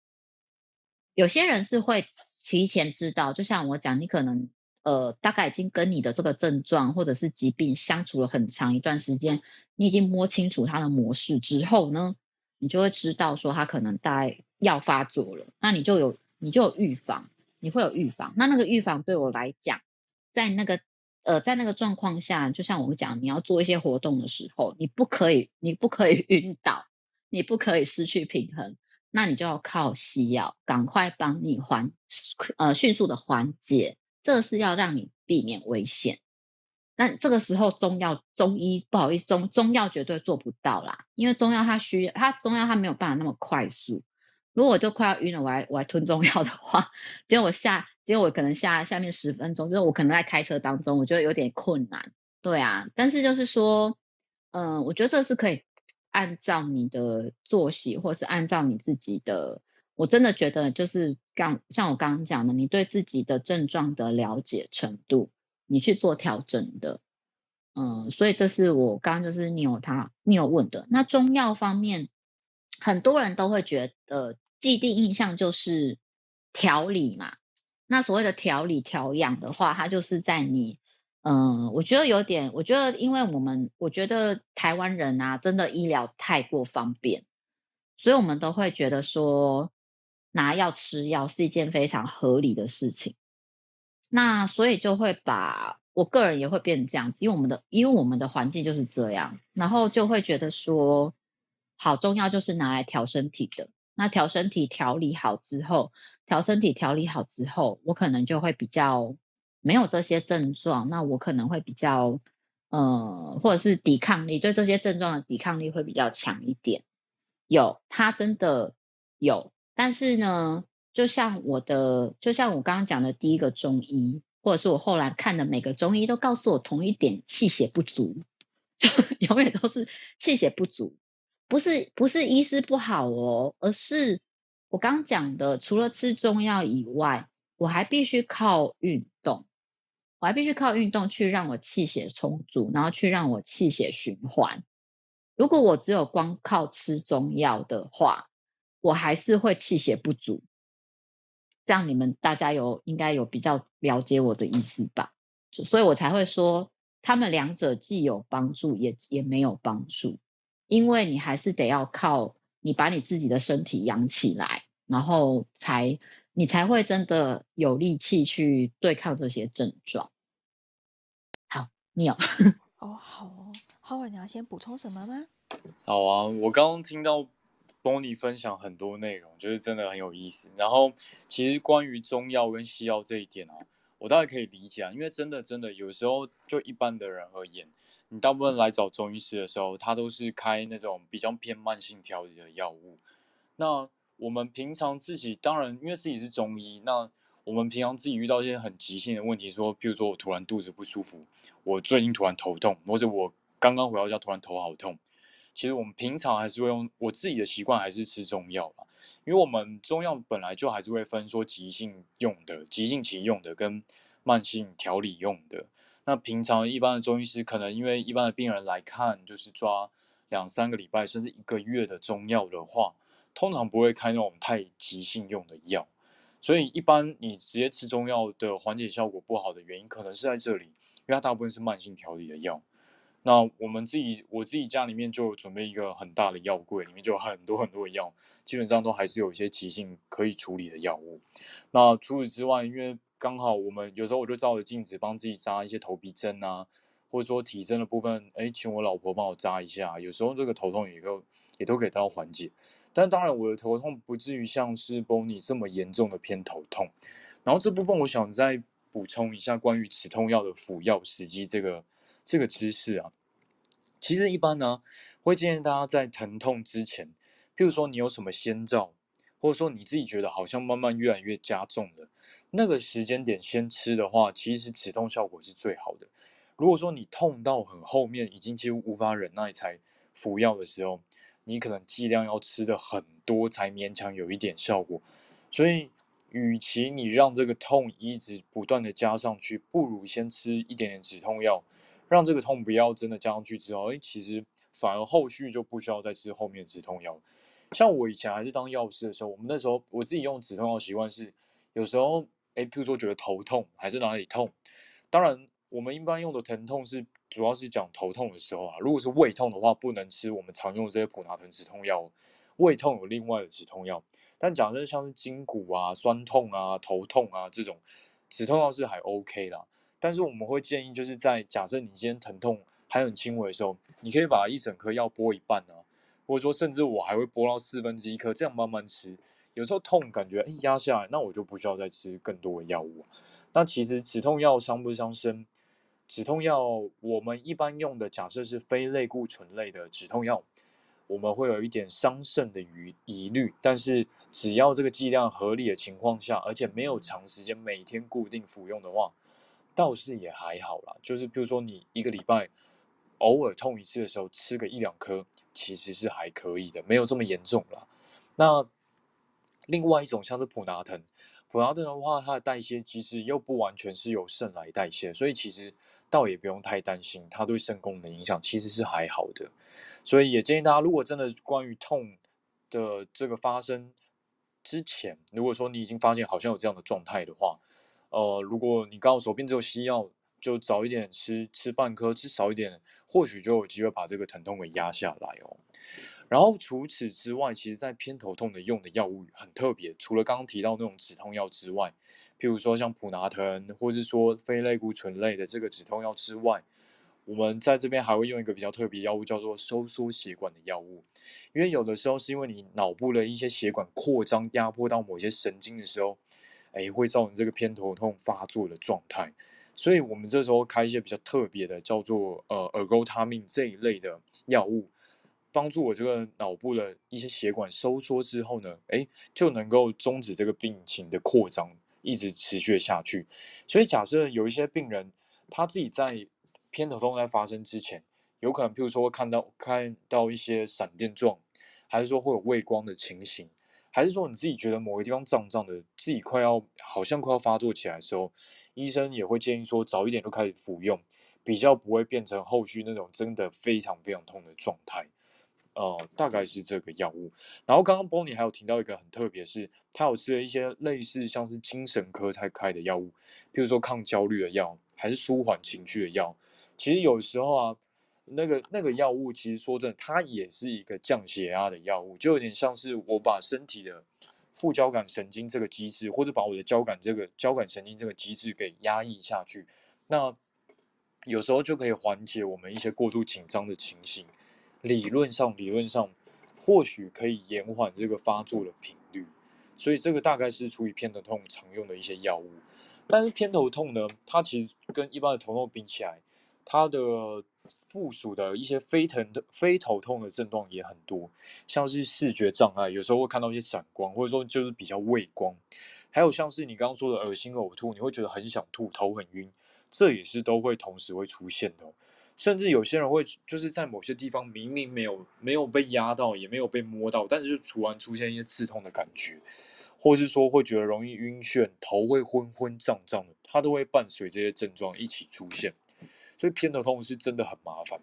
有些人是会提前知道，就像我讲，你可能呃大概已经跟你的这个症状或者是疾病相处了很长一段时间，你已经摸清楚它的模式之后呢，你就会知道说它可能大概要发作了，那你就有你就有预防，你会有预防。那那个预防对我来讲，在那个呃在那个状况下，就像我们讲，你要做一些活动的时候，你不可以你不可以 晕倒，你不可以失去平衡。那你就要靠西药，赶快帮你缓，呃，迅速的缓解，这是要让你避免危险。那这个时候中药、中医不好意思，中中药绝对做不到啦，因为中药它需要，它中药它没有办法那么快速。如果我就快要晕了，我还我还吞中药的话，结果我下，结果我可能下下面十分钟，就是我可能在开车当中，我觉得有点困难。对啊，但是就是说，嗯、我觉得这是可以。按照你的作息，或是按照你自己的，我真的觉得就是刚像我刚刚讲的，你对自己的症状的了解程度，你去做调整的。嗯，所以这是我刚刚就是你有他你有问的。那中药方面，很多人都会觉得既定印象就是调理嘛。那所谓的调理调养的话，它就是在你。嗯，我觉得有点，我觉得因为我们，我觉得台湾人啊，真的医疗太过方便，所以我们都会觉得说拿药吃药是一件非常合理的事情。那所以就会把我个人也会变成这样子，因为我们的因为我们的环境就是这样，然后就会觉得说，好，中药就是拿来调身体的。那调身体调理好之后，调身体调理好之后，我可能就会比较。没有这些症状，那我可能会比较，呃，或者是抵抗力，对这些症状的抵抗力会比较强一点。有，它真的有，但是呢，就像我的，就像我刚刚讲的第一个中医，或者是我后来看的每个中医都告诉我同一点，气血不足，就永远都是气血不足，不是不是医师不好哦，而是我刚讲的，除了吃中药以外，我还必须靠运动。我还必须靠运动去让我气血充足，然后去让我气血循环。如果我只有光靠吃中药的话，我还是会气血不足。这样你们大家有应该有比较了解我的意思吧？所以我才会说，他们两者既有帮助，也也没有帮助，因为你还是得要靠你把你自己的身体养起来，然后才。你才会真的有力气去对抗这些症状。好，你有 哦，好哦，浩文，你要先补充什么吗？好啊，我刚刚听到 Bonnie 分享很多内容，就是真的很有意思。然后，其实关于中药跟西药这一点啊，我大概可以理解啊，因为真的真的有时候就一般的人而言，你大部分来找中医师的时候，他都是开那种比较偏慢性调理的药物。那我们平常自己当然，因为自己是中医，那我们平常自己遇到一些很急性的问题，说，譬如说我突然肚子不舒服，我最近突然头痛，或者我刚刚回到家突然头好痛，其实我们平常还是会用我自己的习惯，还是吃中药吧，因为我们中药本来就还是会分说急性用的、急性期用的跟慢性调理用的。那平常一般的中医师可能因为一般的病人来看，就是抓两三个礼拜甚至一个月的中药的话。通常不会开那种太急性用的药，所以一般你直接吃中药的缓解效果不好的原因，可能是在这里，因为它大部分是慢性调理的药。那我们自己，我自己家里面就准备一个很大的药柜，里面就有很多很多的药，基本上都还是有一些急性可以处理的药物。那除此之外，因为刚好我们有时候我就照着镜子帮自己扎一些头皮针啊，或者说体针的部分，哎，请我老婆帮我扎一下，有时候这个头痛也够。也都可以得到缓解，但当然我的头痛不至于像是 Bonnie 这么严重的偏头痛。然后这部分我想再补充一下关于止痛药的服药时机这个这个知识啊。其实一般呢，会建议大家在疼痛之前，譬如说你有什么先兆，或者说你自己觉得好像慢慢越来越加重了，那个时间点先吃的话，其实止痛效果是最好的。如果说你痛到很后面，已经几乎无法忍耐才服药的时候，你可能剂量要吃的很多才勉强有一点效果。所以，与其你让这个痛一直不断的加上去，不如先吃一点点止痛药。让这个痛不要真的加上去之后，哎，其实反而后续就不需要再吃后面止痛药。像我以前还是当药师的时候，我们那时候我自己用止痛药习惯是，有时候哎，譬如说觉得头痛还是哪里痛，当然我们一般用的疼痛是主要是讲头痛的时候啊。如果是胃痛的话，不能吃我们常用的这些普拿疼止痛药，胃痛有另外的止痛药。但讲真，像是筋骨啊、酸痛啊、头痛啊这种止痛药是还 OK 啦。但是我们会建议，就是在假设你今天疼痛还很轻微的时候，你可以把一整颗药剥一半啊，或者说甚至我还会剥到四分之一颗，这样慢慢吃。有时候痛感觉哎压下来，那我就不需要再吃更多的药物。那其实止痛药伤不伤身？止痛药我们一般用的假设是非类固醇类的止痛药，我们会有一点伤肾的疑疑虑。但是只要这个剂量合理的情况下，而且没有长时间每天固定服用的话。倒是也还好啦，就是比如说你一个礼拜偶尔痛一次的时候，吃个一两颗，其实是还可以的，没有这么严重啦。那另外一种像是普拿疼，普拿疼的话，它的代谢机制又不完全是由肾来代谢，所以其实倒也不用太担心它对肾功能影响，其实是还好的。所以也建议大家，如果真的关于痛的这个发生之前，如果说你已经发现好像有这样的状态的话，呃，如果你刚好手边只有西药，就早一点吃，吃半颗，吃少一点，或许就有机会把这个疼痛给压下来哦。然后除此之外，其实在偏头痛的用的药物很特别，除了刚刚提到那种止痛药之外，譬如说像普拿疼，或是说非类固醇类的这个止痛药之外，我们在这边还会用一个比较特别药物，叫做收缩血管的药物，因为有的时候是因为你脑部的一些血管扩张，压迫到某些神经的时候。哎，会造成这个偏头痛发作的状态，所以我们这时候开一些比较特别的，叫做呃尔戈他命这一类的药物，帮助我这个脑部的一些血管收缩之后呢，哎，就能够终止这个病情的扩张，一直持续下去。所以假设有一些病人他自己在偏头痛在发生之前，有可能譬如说会看到看到一些闪电状，还是说会有畏光的情形。还是说你自己觉得某个地方胀胀的，自己快要好像快要发作起来的时候，医生也会建议说早一点就开始服用，比较不会变成后续那种真的非常非常痛的状态。呃，大概是这个药物。然后刚刚 Bonnie 还有提到一个很特别，是他有吃了一些类似像是精神科才开的药物，譬如说抗焦虑的药，还是舒缓情绪的药。其实有时候啊。那个那个药物其实说真的，它也是一个降血压的药物，就有点像是我把身体的副交感神经这个机制，或者把我的交感这个交感神经这个机制给压抑下去，那有时候就可以缓解我们一些过度紧张的情形。理论上，理论上或许可以延缓这个发作的频率，所以这个大概是处理偏头痛常用的一些药物。但是偏头痛呢，它其实跟一般的头痛比起来，它的附属的一些非疼的非头痛的症状也很多，像是视觉障碍，有时候会看到一些闪光，或者说就是比较畏光，还有像是你刚刚说的恶心呕吐，你会觉得很想吐，头很晕，这也是都会同时会出现的。甚至有些人会就是在某些地方明明没有没有被压到，也没有被摸到，但是就突然出现一些刺痛的感觉，或是说会觉得容易晕眩，头会昏昏胀胀的，它都会伴随这些症状一起出现。所以偏头痛是真的很麻烦，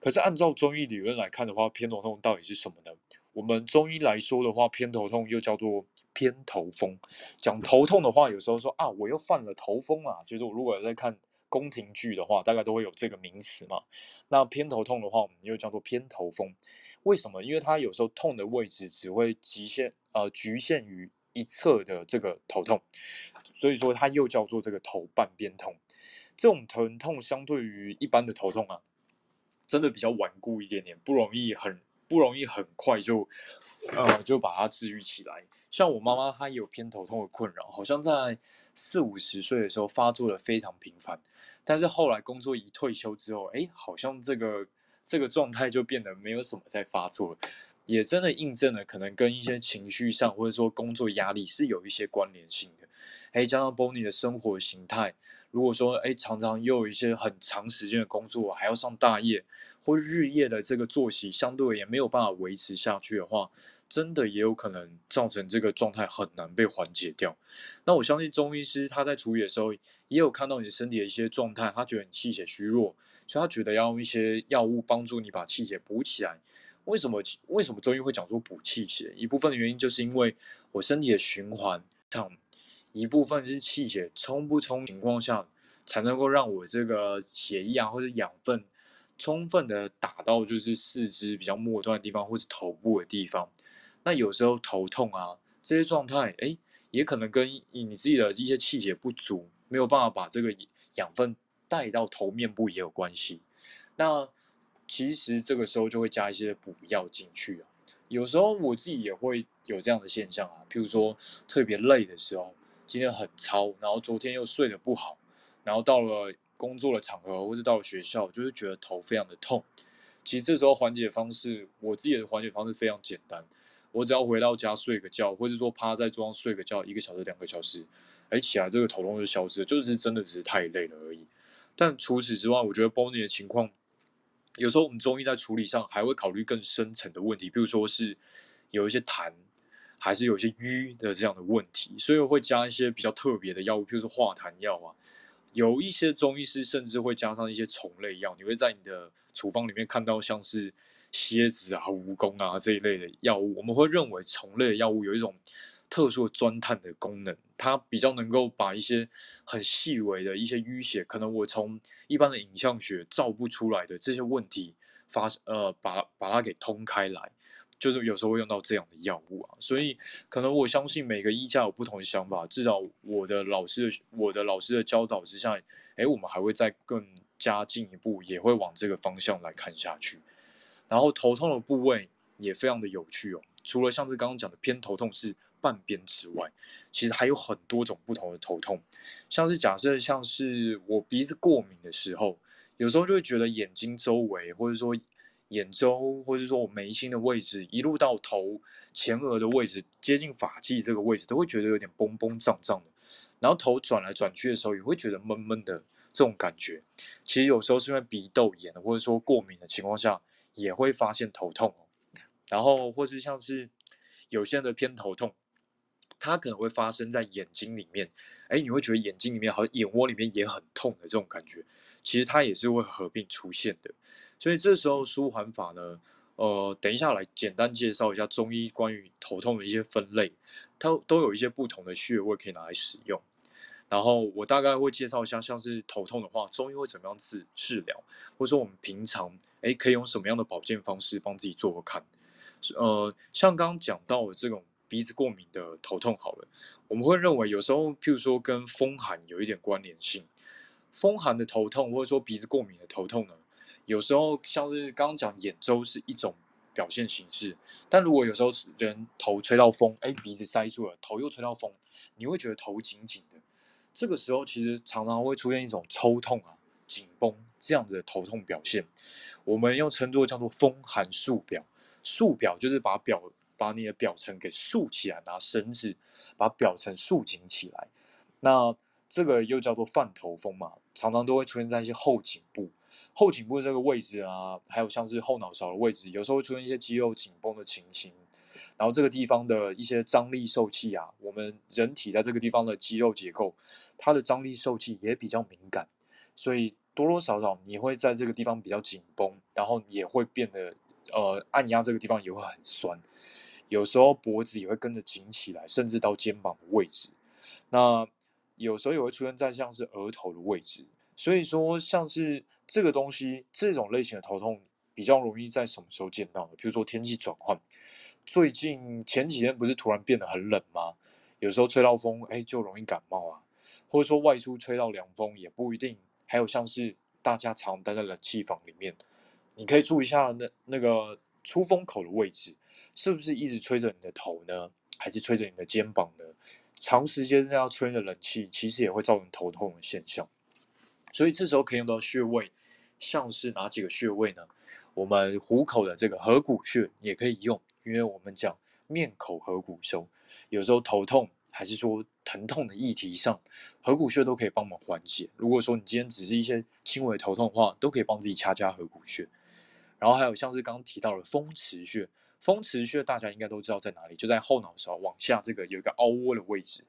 可是按照中医理论来看的话，偏头痛到底是什么呢？我们中医来说的话，偏头痛又叫做偏头风。讲头痛的话，有时候说啊，我又犯了头风啊，就是我如果在看宫廷剧的话，大概都会有这个名词嘛。那偏头痛的话，我们又叫做偏头风。为什么？因为它有时候痛的位置只会极限呃局限于一侧的这个头痛，所以说它又叫做这个头半边痛。这种疼痛相对于一般的头痛啊，真的比较顽固一点点，不容易很不容易很快就呃，就把它治愈起来。像我妈妈，她也有偏头痛的困扰，好像在四五十岁的时候发作的非常频繁，但是后来工作一退休之后，哎，好像这个这个状态就变得没有什么再发作了，也真的印证了可能跟一些情绪上或者说工作压力是有一些关联性的。哎，加上 Bonnie 的生活形态，如果说哎常常又有一些很长时间的工作，还要上大夜或日夜的这个作息，相对也没有办法维持下去的话。真的也有可能造成这个状态很难被缓解掉。那我相信中医师他在处理的时候，也有看到你身体的一些状态，他觉得你气血虚弱，所以他觉得要用一些药物帮助你把气血补起来。为什么？为什么中医会讲说补气血？一部分的原因就是因为我身体的循环上，一部分是气血充不充情况下，才能够让我这个血液啊或者养分充分的打到就是四肢比较末端的地方，或者头部的地方。那有时候头痛啊，这些状态，哎，也可能跟你自己的一些气血不足，没有办法把这个养分带到头面部也有关系。那其实这个时候就会加一些补药进去啊。有时候我自己也会有这样的现象啊，譬如说特别累的时候，今天很操，然后昨天又睡得不好，然后到了工作的场合或者到了学校，就是觉得头非常的痛。其实这时候缓解方式，我自己的缓解方式非常简单。我只要回到家睡个觉，或者说趴在桌上睡个觉，一个小时、两个小时，哎，起来这个头痛就消失了，就是真的只是太累了而已。但除此之外，我觉得 BONY 的情况，有时候我们中医在处理上还会考虑更深层的问题，比如说是有一些痰，还是有一些瘀的这样的问题，所以我会加一些比较特别的药物，比如说化痰药啊。有一些中医师甚至会加上一些虫类药，你会在你的处方里面看到像是。蝎子啊、蜈蚣啊这一类的药物，我们会认为虫类的药物有一种特殊的钻探的功能，它比较能够把一些很细微的一些淤血，可能我从一般的影像学照不出来的这些问题发呃，把把它给通开来，就是有时候会用到这样的药物啊。所以可能我相信每个医家有不同的想法，至少我的老师的我的老师的教导之下，哎，我们还会再更加进一步，也会往这个方向来看下去。然后头痛的部位也非常的有趣哦，除了像是刚刚讲的偏头痛是半边之外，其实还有很多种不同的头痛，像是假设像是我鼻子过敏的时候，有时候就会觉得眼睛周围，或者说眼周，或者说我眉心的位置，一路到头前额的位置，接近发际这个位置，都会觉得有点崩崩胀胀的，然后头转来转去的时候，也会觉得闷闷的这种感觉。其实有时候是因为鼻窦炎，或者说过敏的情况下。也会发现头痛，然后或是像是有些人的偏头痛，它可能会发生在眼睛里面，哎，你会觉得眼睛里面好像眼窝里面也很痛的这种感觉，其实它也是会合并出现的。所以这时候舒缓法呢，呃，等一下来简单介绍一下中医关于头痛的一些分类，它都有一些不同的穴位可以拿来使用。然后我大概会介绍一下，像是头痛的话，中医会怎么样治治疗，或者说我们平常诶可以用什么样的保健方式帮自己做个看。呃，像刚刚讲到的这种鼻子过敏的头痛，好了，我们会认为有时候譬如说跟风寒有一点关联性。风寒的头痛或者说鼻子过敏的头痛呢，有时候像是刚刚讲眼周是一种表现形式，但如果有时候人头吹到风，哎，鼻子塞住了，头又吹到风，你会觉得头紧紧的。这个时候其实常常会出现一种抽痛啊、紧绷这样子的头痛表现，我们又称作叫做风寒束表。束表就是把表把你的表层给束起来，拿绳子把表层束紧起来。那这个又叫做犯头风嘛，常常都会出现在一些后颈部、后颈部这个位置啊，还有像是后脑勺的位置，有时候会出现一些肌肉紧绷的情形。然后这个地方的一些张力受气啊，我们人体在这个地方的肌肉结构，它的张力受气也比较敏感，所以多多少少你会在这个地方比较紧绷，然后也会变得呃按压这个地方也会很酸，有时候脖子也会跟着紧起来，甚至到肩膀的位置。那有时候也会出现在像是额头的位置，所以说像是这个东西这种类型的头痛比较容易在什么时候见到的？比如说天气转换。最近前几天不是突然变得很冷吗？有时候吹到风，哎，就容易感冒啊。或者说外出吹到凉风也不一定。还有像是大家常待在冷气房里面，你可以注意一下那那个出风口的位置，是不是一直吹着你的头呢？还是吹着你的肩膀呢？长时间这样吹着冷气，其实也会造成头痛的现象。所以这时候可以用到穴位，像是哪几个穴位呢？我们虎口的这个合谷穴也可以用，因为我们讲面口合谷收，有时候头痛还是说疼痛的议题上，合谷穴都可以帮忙缓解。如果说你今天只是一些轻微头痛的话，都可以帮自己掐掐合谷穴。然后还有像是刚刚提到的风池穴。风池穴大家应该都知道在哪里，就在后脑勺往下这个有一个凹窝的位置。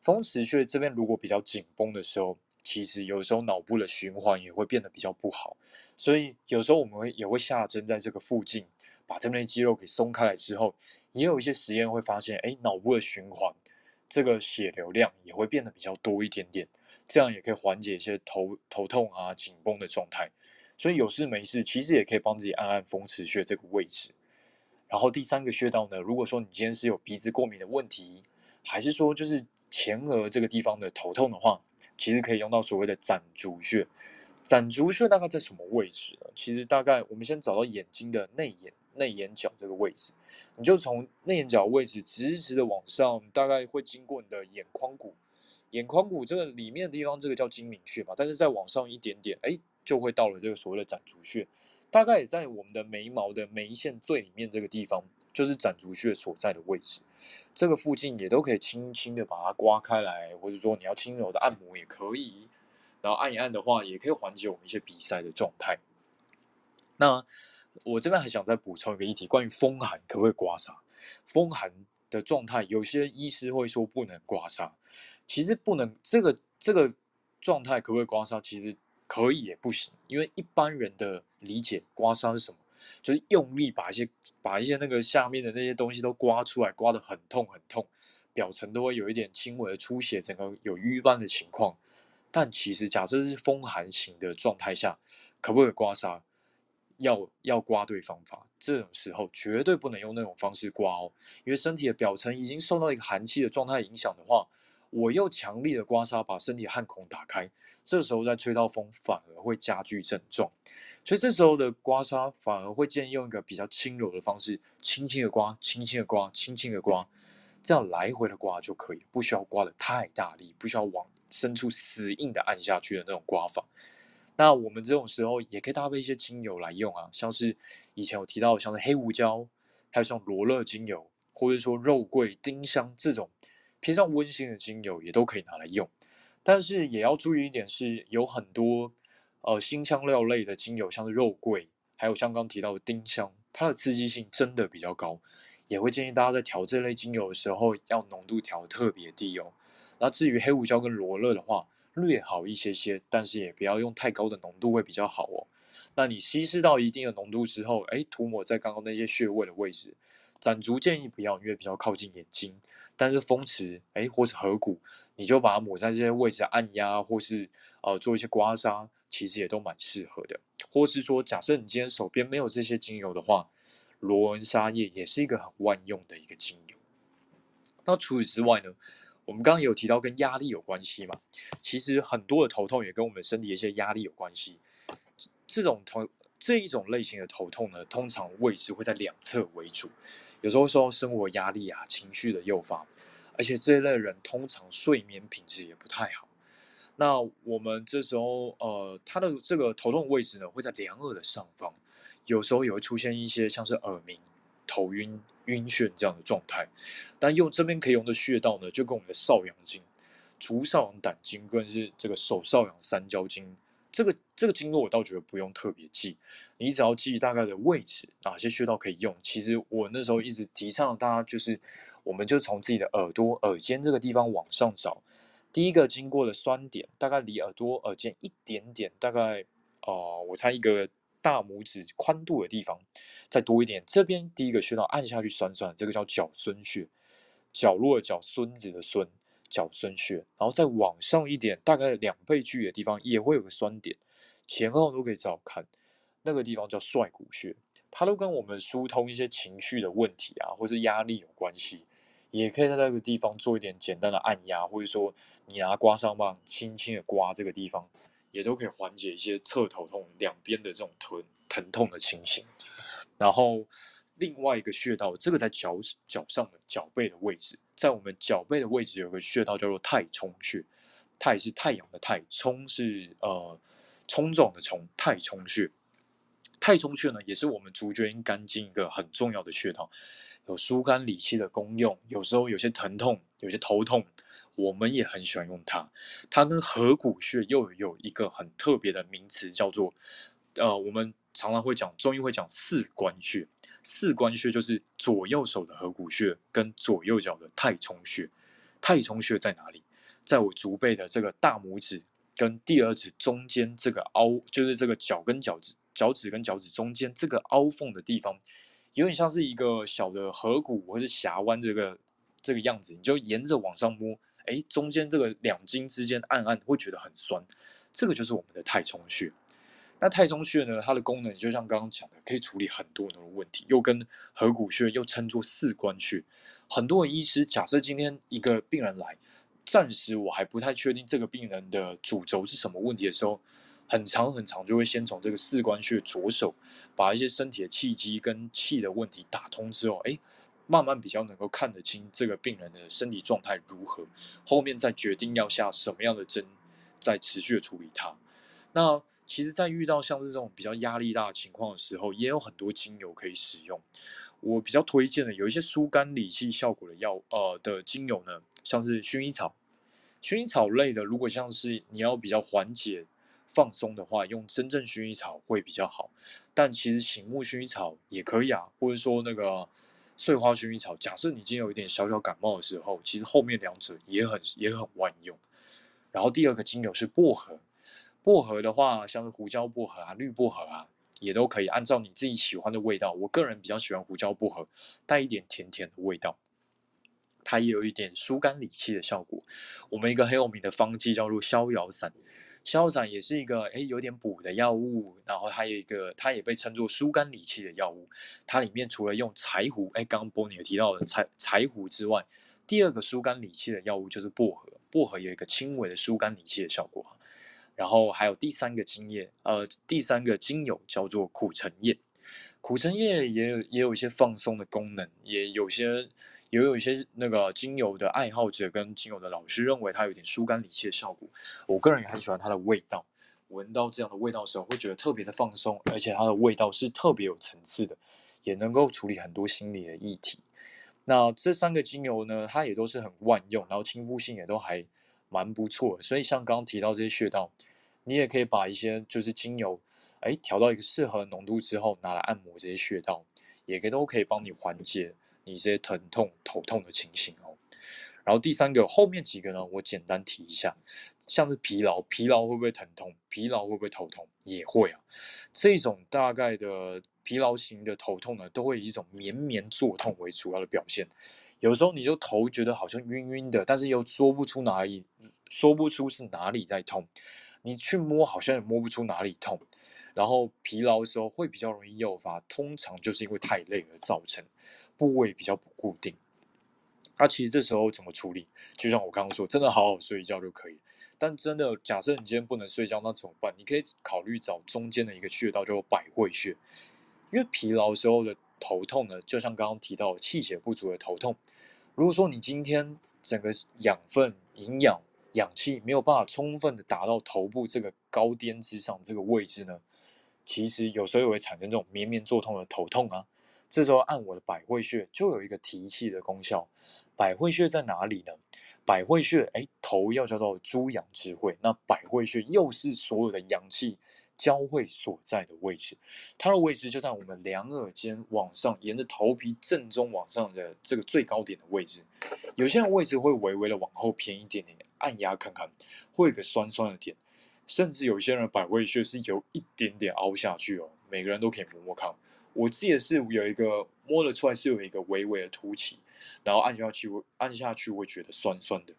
风池穴这边如果比较紧绷的时候，其实有时候脑部的循环也会变得比较不好，所以有时候我们会也会下针在这个附近，把这边肌肉给松开来之后，也有一些实验会发现，哎，脑部的循环这个血流量也会变得比较多一点点，这样也可以缓解一些头头痛啊、紧绷的状态。所以有事没事，其实也可以帮自己按按风池穴这个位置。然后第三个穴道呢，如果说你今天是有鼻子过敏的问题，还是说就是前额这个地方的头痛的话，其实可以用到所谓的攒竹穴。攒竹穴大概在什么位置呢？其实大概我们先找到眼睛的内眼内眼角这个位置，你就从内眼角位置直直的往上，大概会经过你的眼眶骨，眼眶骨这个里面的地方，这个叫睛明穴嘛，但是再往上一点点，哎，就会到了这个所谓的攒竹穴。大概也在我们的眉毛的眉线最里面这个地方，就是攒竹穴所在的位置。这个附近也都可以轻轻的把它刮开来，或者说你要轻柔的按摩也可以。然后按一按的话，也可以缓解我们一些鼻塞的状态。那我这边还想再补充一个议题，关于风寒可不可以刮痧？风寒的状态，有些医师会说不能刮痧，其实不能。这个这个状态可不可以刮痧？其实。可以也不行，因为一般人的理解，刮痧是什么？就是用力把一些把一些那个下面的那些东西都刮出来，刮得很痛很痛，表层都会有一点轻微的出血，整个有瘀斑的情况。但其实假设是风寒型的状态下，可不可以刮痧？要要刮对方法，这种时候绝对不能用那种方式刮哦，因为身体的表层已经受到一个寒气的状态影响的话。我又强力的刮痧，把身体汗孔打开，这时候再吹到风，反而会加剧症状。所以这时候的刮痧，反而会建议用一个比较轻柔的方式，轻轻的刮，轻轻的刮，轻轻的刮，这样来回的刮就可以，不需要刮得太大力，不需要往深处死硬的按下去的那种刮法。那我们这种时候也可以搭配一些精油来用啊，像是以前有提到，像是黑胡椒，还有像罗勒精油，或者说肉桂、丁香这种。偏向温馨的精油也都可以拿来用，但是也要注意一点是，有很多呃辛香料类的精油，像是肉桂，还有像刚提到的丁香，它的刺激性真的比较高，也会建议大家在调这类精油的时候，要浓度调特别低哦。那至于黑胡椒跟罗勒的话，略好一些些，但是也不要用太高的浓度会比较好哦。那你稀释到一定的浓度之后，哎，涂抹在刚刚那些穴位的位置，攒竹建议不要，因为比较靠近眼睛。但是风池，哎，或是合谷，你就把它抹在这些位置按压，或是呃做一些刮痧，其实也都蛮适合的。或是说，假设你今天手边没有这些精油的话，罗纹沙叶也是一个很万用的一个精油。那除此之外呢，我们刚刚有提到跟压力有关系嘛？其实很多的头痛也跟我们身体的一些压力有关系。这种头这一种类型的头痛呢，通常位置会在两侧为主。有时候受到生活压力啊、情绪的诱发，而且这一类人通常睡眠品质也不太好。那我们这时候，呃，他的这个头痛位置呢，会在两耳的上方，有时候也会出现一些像是耳鸣、头晕、晕眩这样的状态。但用这边可以用的穴道呢，就跟我们的少阳经、足少阳胆经，跟是这个手少阳三焦经。这个这个经络我倒觉得不用特别记，你只要记大概的位置，哪些穴道可以用。其实我那时候一直提倡大家就是，我们就从自己的耳朵、耳尖这个地方往上找，第一个经过的酸点，大概离耳朵、耳尖一点点，大概哦、我猜一个大拇指宽度的地方，再多一点。这边第一个穴道按下去酸酸，这个叫角孙穴，角落的角，孙子的孙。脚孙穴，然后再往上一点，大概两倍距的地方也会有个酸点，前后都可以找看。那个地方叫帅骨穴，它都跟我们疏通一些情绪的问题啊，或是压力有关系，也可以在那个地方做一点简单的按压，或者说你拿刮痧棒轻轻的刮这个地方，也都可以缓解一些侧头痛两边的这种疼疼痛的情形。然后。另外一个穴道，这个在脚脚上的脚背的位置，在我们脚背的位置有个穴道叫做太冲穴。太是太阳的太，冲是呃冲撞的冲，太冲穴。太冲穴呢，也是我们足厥阴肝经一个很重要的穴道，有疏肝理气的功用。有时候有些疼痛，有些头痛，我们也很喜欢用它。它跟合谷穴又有一个很特别的名词，叫做呃，我们常常会讲中医会讲四关穴。四关穴就是左右手的合谷穴跟左右脚的太冲穴。太冲穴在哪里？在我足背的这个大拇指跟第二指中间这个凹，就是这个脚跟脚趾、脚趾跟脚趾中间这个凹缝的地方，有点像是一个小的合谷或是峡湾这个这个样子。你就沿着往上摸，哎，中间这个两筋之间按按会觉得很酸，这个就是我们的太冲穴。那太冲穴呢，它的功能就像刚刚讲的，可以处理很多很多的问题，又跟合谷穴又称作四关穴。很多的医师假设今天一个病人来。暂时我还不太确定这个病人的主轴是什么问题的时候，很长很长就会先从这个四关穴着手，把一些身体的气机跟气的问题打通之后，哎，慢慢比较能够看得清这个病人的身体状态如何，后面再决定要下什么样的针，再持续的处理它。那其实，在遇到像是这种比较压力大的情况的时候，也有很多精油可以使用。我比较推荐的有一些疏肝理气效果的药，呃的精油呢，像是薰衣草，薰衣草类的，如果像是你要比较缓解放松的话，用真正薰衣草会比较好。但其实醒目薰衣草也可以啊，或者说那个碎花薰衣草。假设你今天有一点小小感冒的时候，其实后面两者也很也很万用。然后第二个精油是薄荷，薄荷的话，像是胡椒薄荷啊、绿薄荷啊。也都可以按照你自己喜欢的味道。我个人比较喜欢胡椒薄荷，带一点甜甜的味道，它也有一点疏肝理气的效果。我们一个很有名的方剂叫做逍遥散，逍遥散也是一个诶有点补的药物，然后它有一个它也被称作疏肝理气的药物。它里面除了用柴胡，诶刚刚 Bonnie 有提到的柴柴胡之外，第二个疏肝理气的药物就是薄荷，薄荷有一个轻微的疏肝理气的效果。然后还有第三个精液，呃，第三个精油叫做苦橙叶，苦橙叶也有也有一些放松的功能，也有些也有一些那个精油的爱好者跟精油的老师认为它有点疏肝理气的效果。我个人也很喜欢它的味道，闻到这样的味道的时候会觉得特别的放松，而且它的味道是特别有层次的，也能够处理很多心理的议题。那这三个精油呢，它也都是很万用，然后亲肤性也都还。蛮不错，所以像刚刚提到这些穴道，你也可以把一些就是精油，哎，调到一个适合的浓度之后，拿来按摩这些穴道，也可以都可以帮你缓解你这些疼痛、头痛的情形哦。然后第三个，后面几个呢，我简单提一下，像是疲劳，疲劳会不会疼痛？疲劳会不会头痛？也会啊。这种大概的疲劳型的头痛呢，都会以一种绵绵作痛为主要的表现。有时候你就头觉得好像晕晕的，但是又说不出哪里，说不出是哪里在痛。你去摸好像也摸不出哪里痛。然后疲劳的时候会比较容易诱发，通常就是因为太累而造成，部位比较不固定。那、其实这时候怎么处理？就像我刚刚说，真的好好睡一觉就可以。但真的假设你今天不能睡觉，那怎么办？你可以考虑找中间的一个穴道，叫百会穴，因为疲劳时候的。头痛呢，就像刚刚提到气血不足的头痛。如果说你今天整个养分、营养、氧气没有办法充分的达到头部这个高巅之上这个位置呢，其实有时候也会产生这种绵绵作痛的头痛啊。这时候按我的百会穴就有一个提气的功效。百会穴在哪里呢？百会穴，哎，头要叫做诸阳之会，那百会穴又是所有的阳气。交汇所在的位置，它的位置就在我们两耳间往上，沿着头皮正中往上的这个最高点的位置。有些人位置会微微的往后偏一点点，按压看看，会有个酸酸的点。甚至有些人百会穴是有一点点凹下去哦，每个人都可以摸摸看。我记得是有一个摸得出来是有一个微微的凸起，然后按下去，按下去会觉得酸酸的。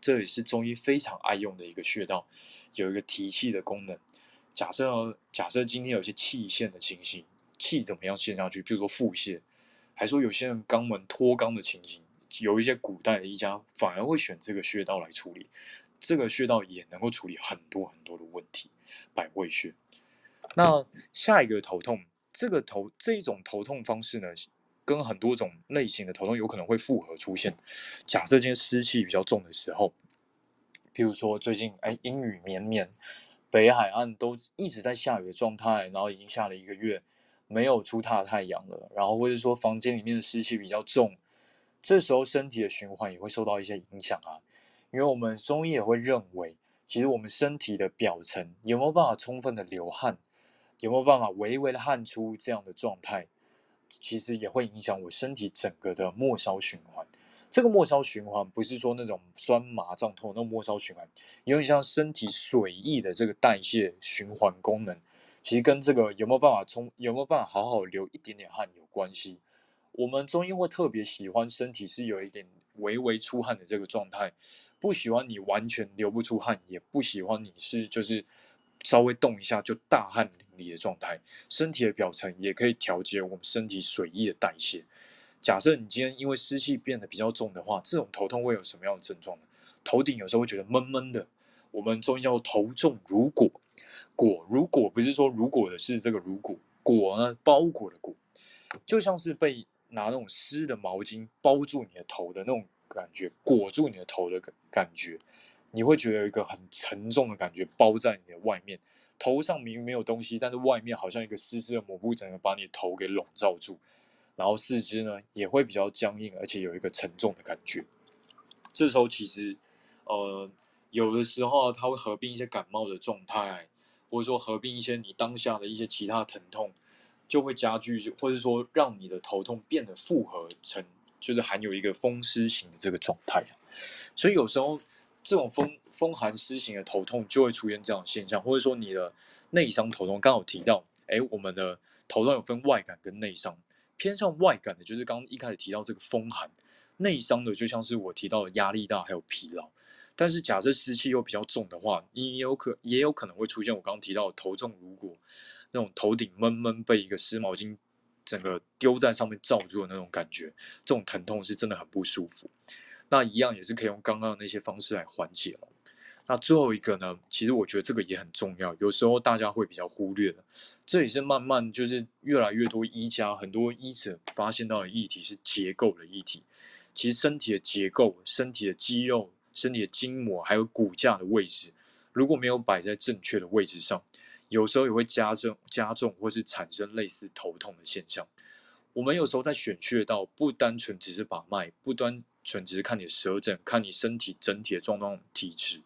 这里是中医非常爱用的一个穴道，有一个提气的功能。假设假设今天有些气陷的情形，气怎么样陷下去？比如说腹泻，还说有些人肛门脱肛的情形，有一些古代的医家反而会选这个穴道来处理，这个穴道也能够处理很多很多的问题。百会穴。那下一个头痛，这个头这一种头痛方式呢，跟很多种类型的头痛有可能会复合出现。假设今天湿气比较重的时候，譬如说最近哎阴雨绵绵，北海岸都一直在下雨的状态，然后已经下了一个月，没有出大太阳了，然后或者说房间里面的湿气比较重，这时候身体的循环也会受到一些影响啊。因为我们中医也会认为，其实我们身体的表层有没有办法充分的流汗，有没有办法微微的汗出这样的状态，其实也会影响我身体整个的末梢循环。这个末梢循环不是说那种酸麻胀痛，那末梢循环有点像身体水液的这个代谢循环功能，其实跟这个有没有办法充，有没有办法好好流一点点汗有关系。我们中医会特别喜欢身体是有一点微微出汗的这个状态。不喜欢你完全流不出汗，也不喜欢你是就是稍微动一下就大汗淋漓的状态。身体的表层也可以调节我们身体水液的代谢。假设你今天因为湿气变得比较重的话，这种头痛会有什么样的症状呢？头顶有时候会觉得闷闷的，我们中医叫头重如裹。裹如裹不是说如果的是这个如裹，裹呢包裹的裹，就像是被拿那种湿的毛巾包住你的头的那种。感觉裹住你的头的感感觉，你会觉得有一个很沉重的感觉包在你的外面，头上明明没有东西，但是外面好像一个湿湿的抹布，整个把你的头给笼罩住，然后四肢呢也会比较僵硬，而且有一个沉重的感觉。这时候其实，呃，有的时候它会合并一些感冒的状态，或者说合并一些你当下的一些其他疼痛，就会加剧，或者说让你的头痛变得复合成。就是含有一个风湿型的这个状态，所以有时候这种风风寒湿型的头痛就会出现这样的现象，或者说你的内伤头痛，刚好提到，哎，我们的头痛有分外感跟内伤，偏向外感的，就是刚刚一开始提到这个风寒；内伤的，就像是我提到的压力大还有疲劳。但是假设湿气又比较重的话，你有可也有可能会出现我刚刚提到的头重如果，那种头顶闷闷被一个湿毛巾。整个丢在上面罩住的那种感觉，这种疼痛是真的很不舒服。那一样也是可以用刚刚的那些方式来缓解了。那最后一个呢，其实我觉得这个也很重要，有时候大家会比较忽略的。这也是慢慢就是越来越多医家很多医者发现到的议题是结构的议题。其实身体的结构、身体的肌肉、身体的筋膜还有骨架的位置，如果没有摆在正确的位置上。有时候也会加重、加重或是产生类似头痛的现象。我们有时候在选穴道，不单纯只是把脉，不单纯只是看你的舌诊，看你身体整体的状况、体质。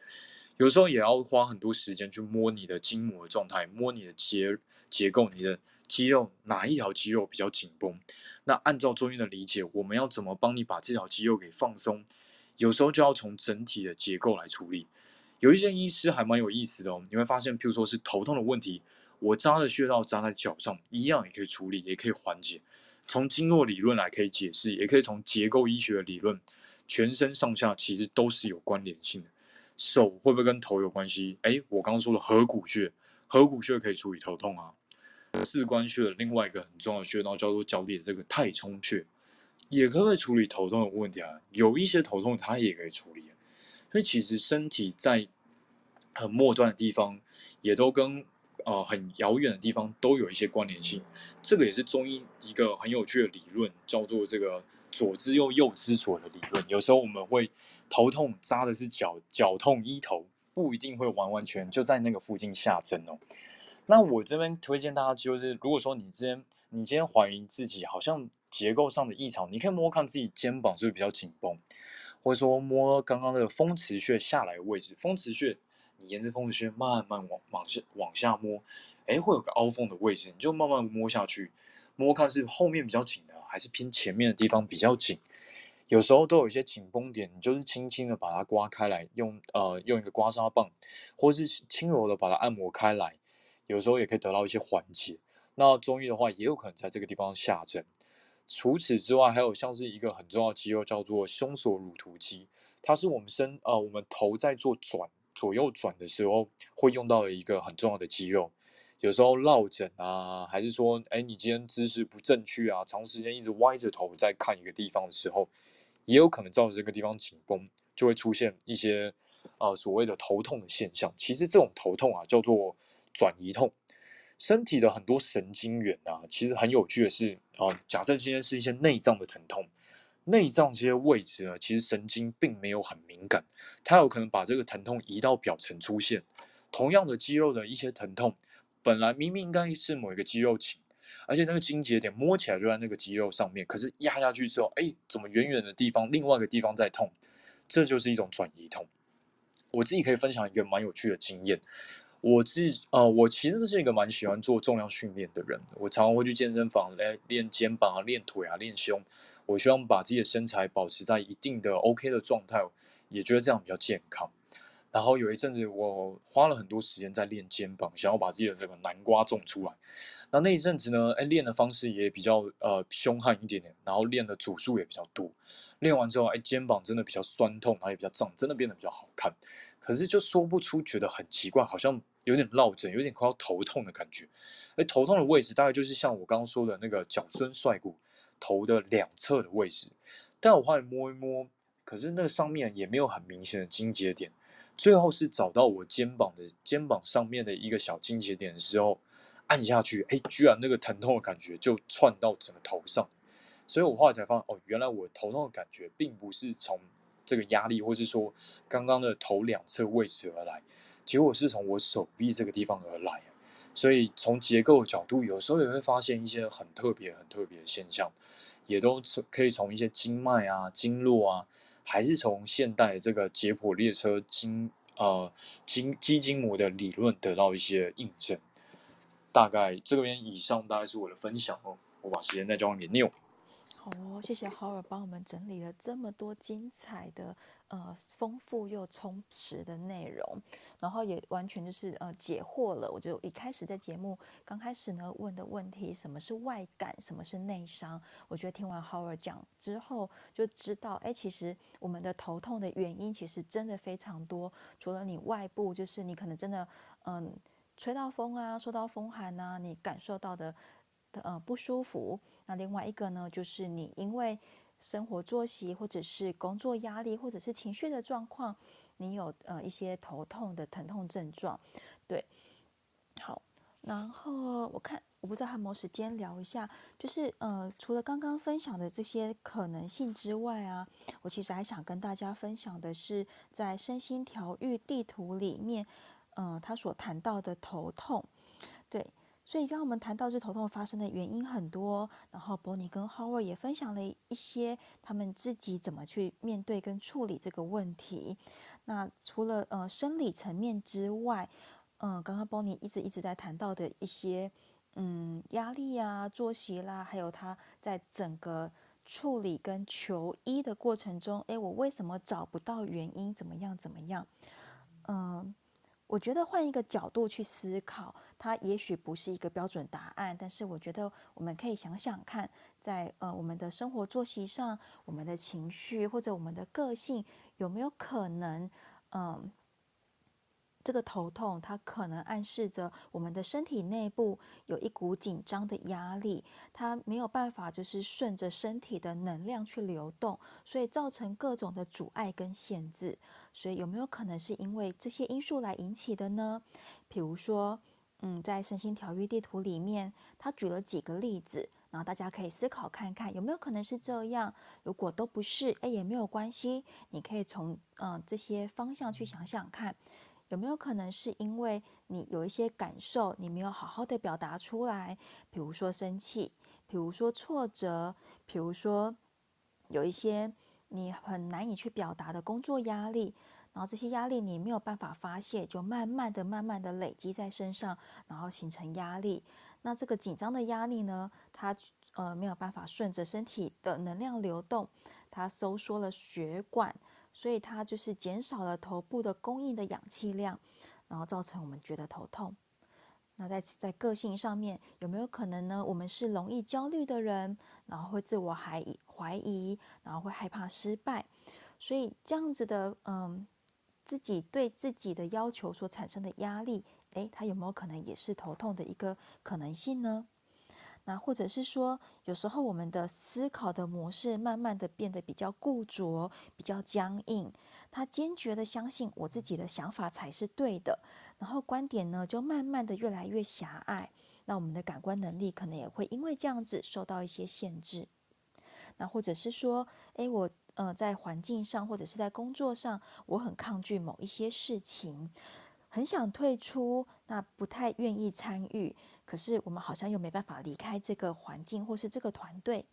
有时候也要花很多时间去摸你的筋膜的状态，摸你的结结构，你的肌肉哪一条肌肉比较紧绷。那按照中医的理解，我们要怎么帮你把这条肌肉给放松？有时候就要从整体的结构来处理。有一些医师还蛮有意思的哦，你会发现，譬如说是头痛的问题，我扎的穴道扎在脚上，一样也可以处理，也可以缓解。从经络理论来可以解释，也可以从结构医学的理论，全身上下其实都是有关联性的。手会不会跟头有关系？哎，我刚刚说的合谷穴，合谷穴可以处理头痛啊。四关穴的另外一个很重要的穴道叫做脚底的这个太冲穴，也可以处理头痛的问题啊。有一些头痛它也可以处理。所以其实身体在很末端的地方，也都跟呃很遥远的地方都有一些关联性。这个也是中医一个很有趣的理论，叫做这个左之右右之左的理论。有时候我们会头痛扎的是脚，脚痛医头，不一定会完完全就在那个附近下针哦。那我这边推荐大家就是，如果说你今天你今天怀疑自己好像结构上的异常，你可以摸看自己肩膀是不是比较紧绷。或者说摸刚刚那个风池穴下来的位置，风池穴，你沿着风池穴慢慢往往下往下摸，哎，会有个凹缝的位置，你就慢慢摸下去，摸看是后面比较紧的，还是偏前面的地方比较紧。有时候都有一些紧绷点，你就是轻轻的把它刮开来，用呃用一个刮痧棒，或是轻柔的把它按摩开来，有时候也可以得到一些缓解。那中医的话，也有可能在这个地方下针。除此之外，还有像是一个很重要的肌肉，叫做胸锁乳突肌，它是我们身呃我们头在做转左右转的时候会用到的一个很重要的肌肉。有时候落枕啊，还是说，哎，你今天姿势不正确啊，长时间一直歪着头在看一个地方的时候，也有可能造成这个地方紧绷，就会出现一些呃所谓的头痛的现象。其实这种头痛啊，叫做转移痛。身体的很多神经元啊，其实很有趣的是啊、假设今天是一些内脏的疼痛，内脏这些位置呢，其实神经并没有很敏感，它有可能把这个疼痛移到表层出现。同样的肌肉的一些疼痛，本来明明应该是某一个肌肉群，而且那个筋节点摸起来就在那个肌肉上面，可是压下去之后，哎，怎么远远的地方另外一个地方在痛？这就是一种转移痛。我自己可以分享一个蛮有趣的经验。我自己呃，我其实是一个蛮喜欢做重量训练的人。我常常会去健身房来练肩膀啊、练腿啊、练胸。我希望把自己的身材保持在一定的 OK 的状态，也觉得这样比较健康。然后有一阵子，我花了很多时间在练肩膀，想要把自己的这个南瓜种出来。那那一阵子呢，哎，练的方式也比较呃凶悍一点点，然后练的组数也比较多。练完之后，哎，肩膀真的比较酸痛，然后也比较胀，真的变得比较好看。可是就说不出，觉得很奇怪，好像有点落枕，有点快要头痛的感觉。哎，头痛的位置大概就是像我刚刚说的那个脚孙帅骨头的两侧的位置。但我后来摸一摸，可是那个上面也没有很明显的筋节点。最后是找到我肩膀的肩膀上面的一个小筋结点的时候，按下去，哎，居然那个疼痛的感觉就窜到整个头上。所以我后来才发现，哦，原来我头痛的感觉并不是从这个压力，或是说刚刚的头两侧位置而来，结果是从我手臂这个地方而来。所以从结构的角度，有时候也会发现一些很特别、很特别的现象，也都可以从一些经脉啊、经络啊，还是从现代这个解剖列车经呃经基金模的理论得到一些印证。大概这边以上大概是我的分享哦，我把时间再交还给 Neil。好哦，谢谢 Howard 帮我们整理了这么多精彩的、呃丰富又充实的内容，然后也完全就是呃解惑了。我就一开始在节目刚开始呢问的问题，什么是外感，什么是内伤？我觉得听完 Howard 讲之后，就知道，哎，其实我们的头痛的原因其实真的非常多。除了你外部，就是你可能真的嗯吹到风啊，受到风寒啊，你感受到的的。呃，不舒服。那另外一个呢，就是你因为生活作息，或者是工作压力，或者是情绪的状况，你有呃一些头痛的疼痛症状。对，好。然后我看，我不知道还有没有时间聊一下，就是呃，除了刚刚分享的这些可能性之外啊，我其实还想跟大家分享的是，在身心调愈地图里面，呃，他所谈到的头痛，对。所以，当我们谈到这头痛发生的原因很多，然后伯尼跟 Howard 也分享了一些他们自己怎么去面对跟处理这个问题。那除了呃生理层面之外，嗯、呃，刚刚伯尼一直一直在谈到的一些嗯压力啊、作息啦，还有他在整个处理跟求医的过程中，诶，我为什么找不到原因？怎么样？怎么样？嗯、我觉得换一个角度去思考，它也许不是一个标准答案，但是我觉得我们可以想想看，在呃我们的生活作息上，我们的情绪或者我们的个性有没有可能，嗯、这个头痛，它可能暗示着我们的身体内部有一股紧张的压力，它没有办法就是顺着身体的能量去流动，所以造成各种的阻碍跟限制。所以有没有可能是因为这些因素来引起的呢？比如说，嗯，在身心调愈地图里面，他举了几个例子，然后大家可以思考看看有没有可能是这样。如果都不是，哎，也没有关系，你可以从嗯这些方向去想想看。有没有可能是因为你有一些感受，你没有好好的表达出来？比如说生气，比如说挫折，比如说有一些你很难以去表达的工作压力，然后这些压力你没有办法发泄，就慢慢的、慢慢的累积在身上，然后形成压力。那这个紧张的压力呢，它呃没有办法顺着身体的能量流动，它收缩了血管。所以它就是减少了头部的供应的氧气量，然后造成我们觉得头痛。那在在个性上面有没有可能呢？我们是容易焦虑的人，然后会自我怀疑怀疑，然后会害怕失败。所以这样子的，嗯，自己对自己的要求所产生的压力，诶，它有没有可能也是头痛的一个可能性呢？那或者是说，有时候我们的思考的模式慢慢的变得比较固着、比较僵硬，他坚决的相信我自己的想法才是对的，然后观点呢就慢慢的越来越狭隘，那我们的感官能力可能也会因为这样子受到一些限制。那或者是说，诶，我呃在环境上或者是在工作上，我很抗拒某一些事情。很想退出，那不太愿意参与，可是我们好像又没办法离开这个环境或是这个团队。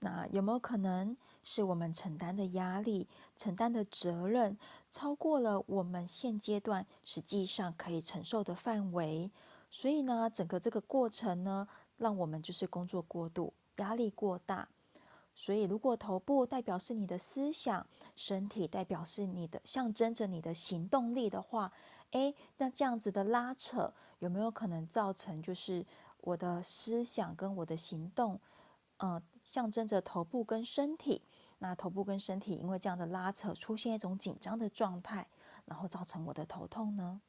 那有没有可能是我们承担的压力、承担的责任超过了我们现阶段实际上可以承受的范围？所以呢，整个这个过程呢，让我们就是工作过度，压力过大。所以，如果头部代表是你的思想，身体代表是你的象征着你的行动力的话，诶，那这样子的拉扯有没有可能造成就是我的思想跟我的行动，嗯，象征着头部跟身体，那头部跟身体因为这样的拉扯出现一种紧张的状态，然后造成我的头痛呢？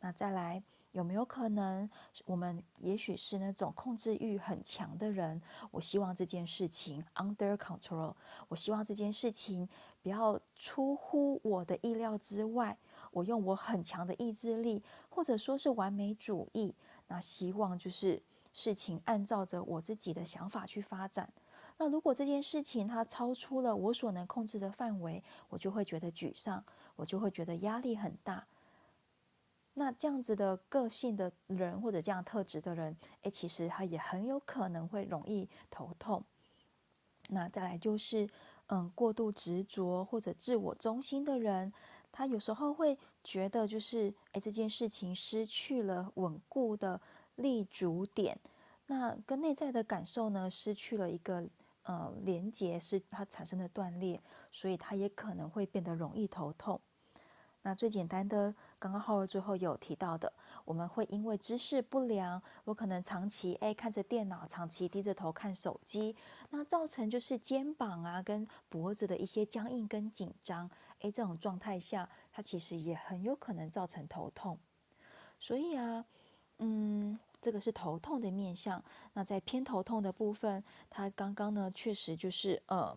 那再来。有没有可能，我们也许是那种控制欲很强的人？我希望这件事情 under control，我希望这件事情不要出乎我的意料之外。我用我很强的意志力，或者说是完美主义，那希望就是事情按照着我自己的想法去发展。那如果这件事情它超出了我所能控制的范围，我就会觉得沮丧，我就会觉得压力很大。那这样子的个性的人，或者这样特质的人，诶，其实他也很有可能会容易头痛。那再来就是，嗯，过度执着或者自我中心的人，他有时候会觉得就是，诶，这件事情失去了稳固的立足点，那跟内在的感受呢，失去了一个呃连接，是它产生的断裂，所以他也可能会变得容易头痛。那最简单的，刚刚浩儿最后有提到的，我们会因为姿势不良，我可能长期哎看着电脑，长期低着头看手机，那造成就是肩膀啊跟脖子的一些僵硬跟紧张，哎这种状态下，它其实也很有可能造成头痛。所以啊，嗯，这个是头痛的面向。那在偏头痛的部分，它刚刚呢确实就是呃。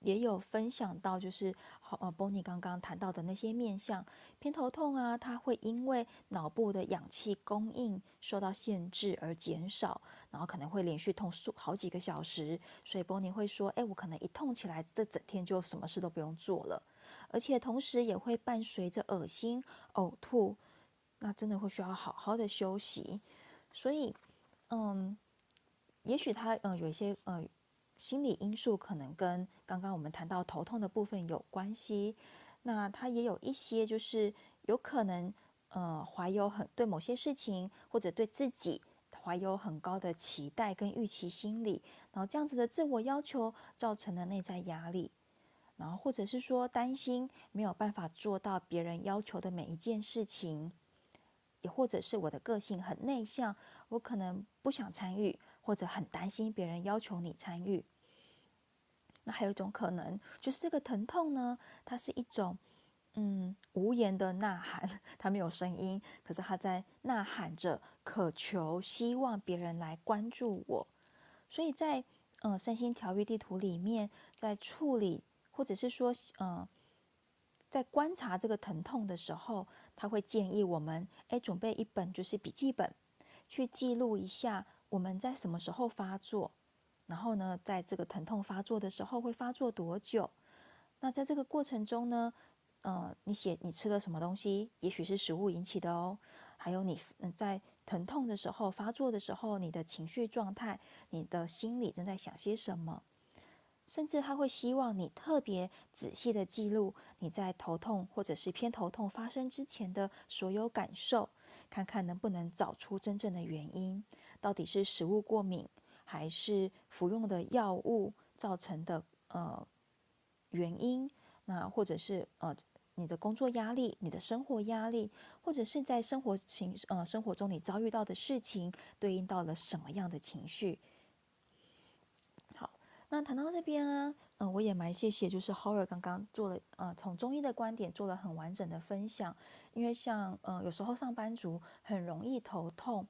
也有分享到，就是好呃，Bonnie 刚刚谈到的那些面向偏头痛啊，它会因为脑部的氧气供应受到限制而减少，然后可能会连续痛数好几个小时，所以 Bonnie 会说，哎，我可能一痛起来，这整天就什么事都不用做了，而且同时也会伴随着恶心、呕吐，那真的会需要好好的休息，所以，嗯，也许他嗯有一些嗯。心理因素可能跟刚刚我们谈到头痛的部分有关系，那他也有一些就是有可能，呃，怀有很对某些事情或者对自己怀有很高的期待跟预期心理，然后这样子的自我要求造成了内在压力，然后或者是说担心没有办法做到别人要求的每一件事情，也或者是我的个性很内向，我可能不想参与。或者很担心别人要求你参与，那还有一种可能就是这个疼痛呢，它是一种嗯无言的呐喊，它没有声音，可是它在呐喊着，渴求希望别人来关注我。所以在呃身心调愈地图里面，在处理或者是说呃在观察这个疼痛的时候，他会建议我们哎准备一本就是笔记本，去记录一下。我们在什么时候发作？然后呢，在这个疼痛发作的时候会发作多久？那在这个过程中呢，呃，你写你吃了什么东西？也许是食物引起的哦。还有你在疼痛的时候发作的时候，你的情绪状态，你的心里正在想些什么？甚至他会希望你特别仔细的记录你在头痛或者是偏头痛发生之前的所有感受，看看能不能找出真正的原因。到底是食物过敏，还是服用的药物造成的呃原因？那或者是呃你的工作压力、你的生活压力，或者是在生活情呃生活中你遭遇到的事情，对应到了什么样的情绪？好，那谈到这边啊，嗯、呃，我也蛮谢谢，就是 Howard 刚刚做了呃从中医的观点做了很完整的分享，因为像呃有时候上班族很容易头痛。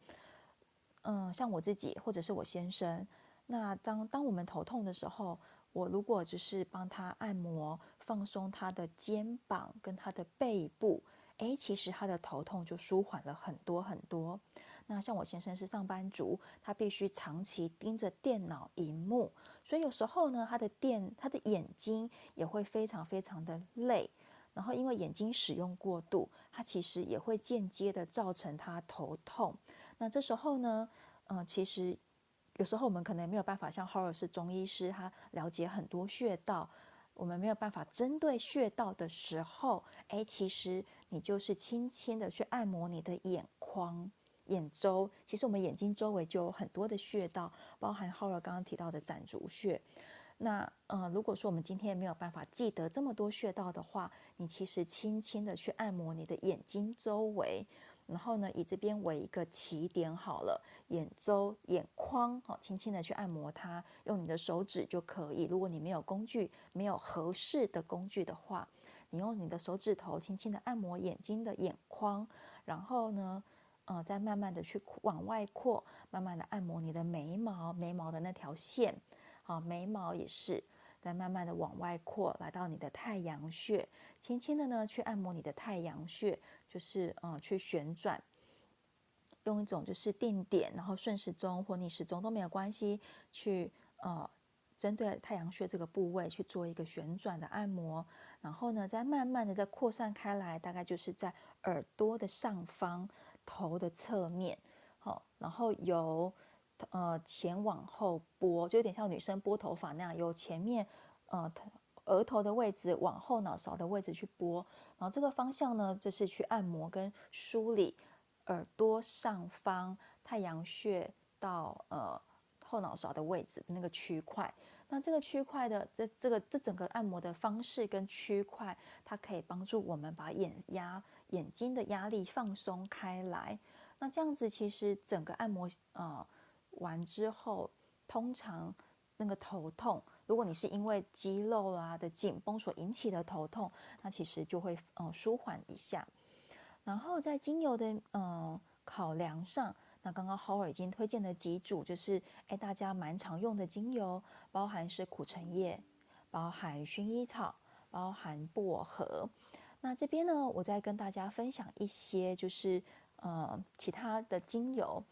嗯，像我自己或者是我先生，那当当我们头痛的时候，我如果只是帮他按摩、放松他的肩膀跟他的背部，诶，其实他的头痛就舒缓了很多很多。那像我先生是上班族，他必须长期盯着电脑荧幕，所以有时候呢，他的电他的眼睛也会非常非常的累。然后因为眼睛使用过度，他其实也会间接的造成他头痛。那这时候呢，嗯、呃，其实有时候我们可能没有办法像 Howard 是中医师，他了解很多穴道，我们没有办法针对穴道的时候，哎，其实你就是轻轻的去按摩你的眼眶。眼周，其实我们眼睛周围就有很多的穴道，包含 Howard 刚刚提到的攒竹穴。那，呃，如果说我们今天没有办法记得这么多穴道的话，你其实轻轻的去按摩你的眼睛周围，然后呢，以这边为一个起点好了，眼周、眼眶，好，轻轻的去按摩它，用你的手指就可以。如果你没有工具，没有合适的工具的话，你用你的手指头轻轻的按摩眼睛的眼眶，然后呢，呃，再慢慢的去往外扩，慢慢的按摩你的眉毛，眉毛的那条线，好，眉毛也是，再慢慢的往外扩，来到你的太阳穴，轻轻的呢去按摩你的太阳穴，就是呃去旋转，用一种就是定点，然后顺时钟或逆时钟都没有关系，去呃针对太阳穴这个部位去做一个旋转的按摩，然后呢再慢慢的再扩散开来，大概就是在耳朵的上方。头的侧面，好，然后由呃前往后拨，就有点像女生拨头发那样，由前面呃头额头的位置往后脑勺的位置去拨，然后这个方向呢，就是去按摩跟梳理耳朵上方太阳穴到呃后脑勺的位置那个区块。那这个区块的这这个这整个按摩的方式跟区块，它可以帮助我们把眼压。眼睛的压力放松开来，那这样子其实整个按摩呃完之后，通常那个头痛，如果你是因为肌肉啊的紧绷所引起的头痛，那其实就会嗯舒缓一下。然后在精油的嗯考量上，那刚刚 Howard 已经推荐了几组，就是哎大家蛮常用的精油，包含是苦橙叶，包含薰衣草，包含薄荷。那这边呢，我再跟大家分享一些，就是呃其他的精油。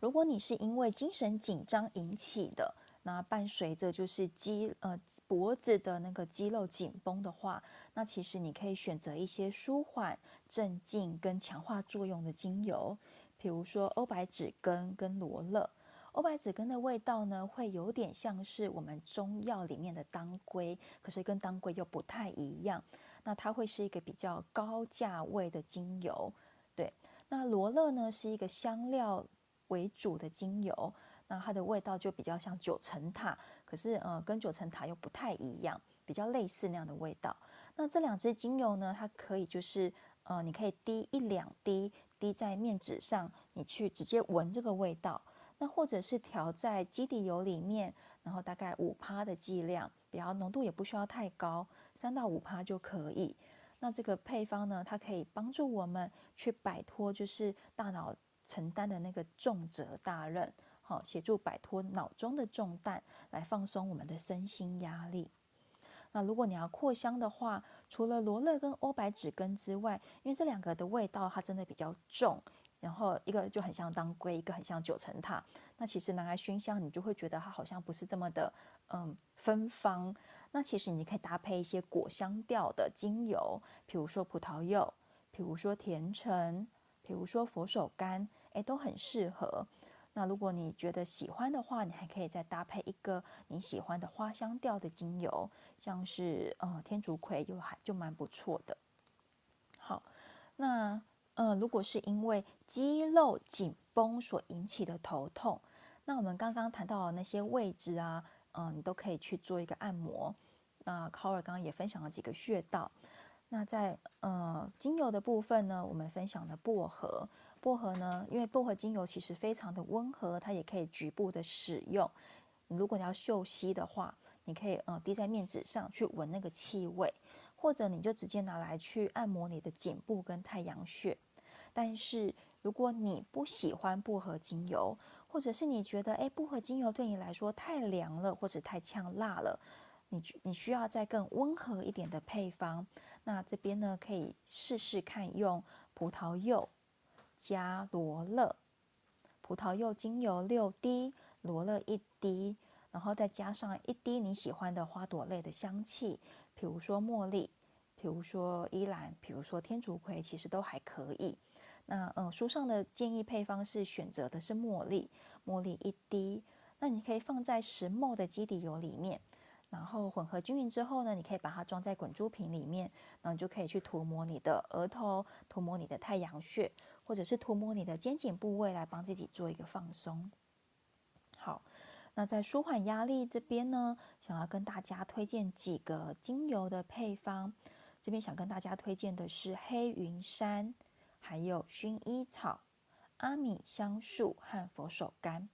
如果你是因为精神紧张引起的，那伴随着就是肌呃脖子的那个肌肉紧绷的话，那其实你可以选择一些舒缓、镇静跟强化作用的精油，比如说欧白芷根跟罗勒。欧白芷根的味道呢，会有点像是我们中药里面的当归，可是跟当归又不太一样。那它会是一个比较高价位的精油，对。那罗勒呢，是一个香料为主的精油，那它的味道就比较像九层塔，可是呃，跟九层塔又不太一样，比较类似那样的味道。那这两支精油呢，它可以就是呃，你可以滴一两滴滴在面纸上，你去直接闻这个味道。那或者是调在基底油里面，然后大概五趴的剂量，比较浓度也不需要太高，三到五趴就可以。那这个配方呢，它可以帮助我们去摆脱就是大脑承担的那个重责大任，好，协助摆脱脑中的重担，来放松我们的身心压力。那如果你要扩香的话，除了罗勒跟欧白芷根之外，因为这两个的味道它真的比较重。然后一个就很像当归，一个很像九层塔。那其实拿来熏香，你就会觉得它好像不是这么的嗯芬芳。那其实你可以搭配一些果香调的精油，比如说葡萄柚，比如说甜橙，比如说佛手柑，诶，都很适合。那如果你觉得喜欢的话，你还可以再搭配一个你喜欢的花香调的精油，像是呃天竺葵，就还就蛮不错的。好，那。呃，如果是因为肌肉紧绷所引起的头痛，那我们刚刚谈到的那些位置啊，嗯，你都可以去做一个按摩。那 Howard 刚刚也分享了几个穴道。那在呃精油的部分呢，我们分享了薄荷。薄荷呢，因为薄荷精油其实非常的温和，它也可以局部的使用。如果你要嗅吸的话，你可以呃滴在面纸上去闻那个气味。或者你就直接拿来去按摩你的颈部跟太阳穴，但是如果你不喜欢薄荷精油，或者是你觉得诶薄荷精油对你来说太凉了，或者太呛辣了，你你需要再更温和一点的配方，那这边呢可以试试看用葡萄柚加罗勒，葡萄柚精油六滴，罗勒一滴，然后再加上一滴你喜欢的花朵类的香气，比如说茉莉，比如说依兰，比如说天竺葵，其实都还可以。那嗯，书上的建议配方是选择的是茉莉，茉莉一滴，那你可以放在石墨的基底油里面，然后混合均匀之后呢，你可以把它装在滚珠瓶里面，然后你就可以去涂抹你的额头，涂抹你的太阳穴，或者是涂抹你的肩颈部位，来帮自己做一个放松。好，那在舒缓压力这边呢，想要跟大家推荐几个精油的配方，这边想跟大家推荐的是黑云杉。还有薰衣草、阿米香树和佛手柑。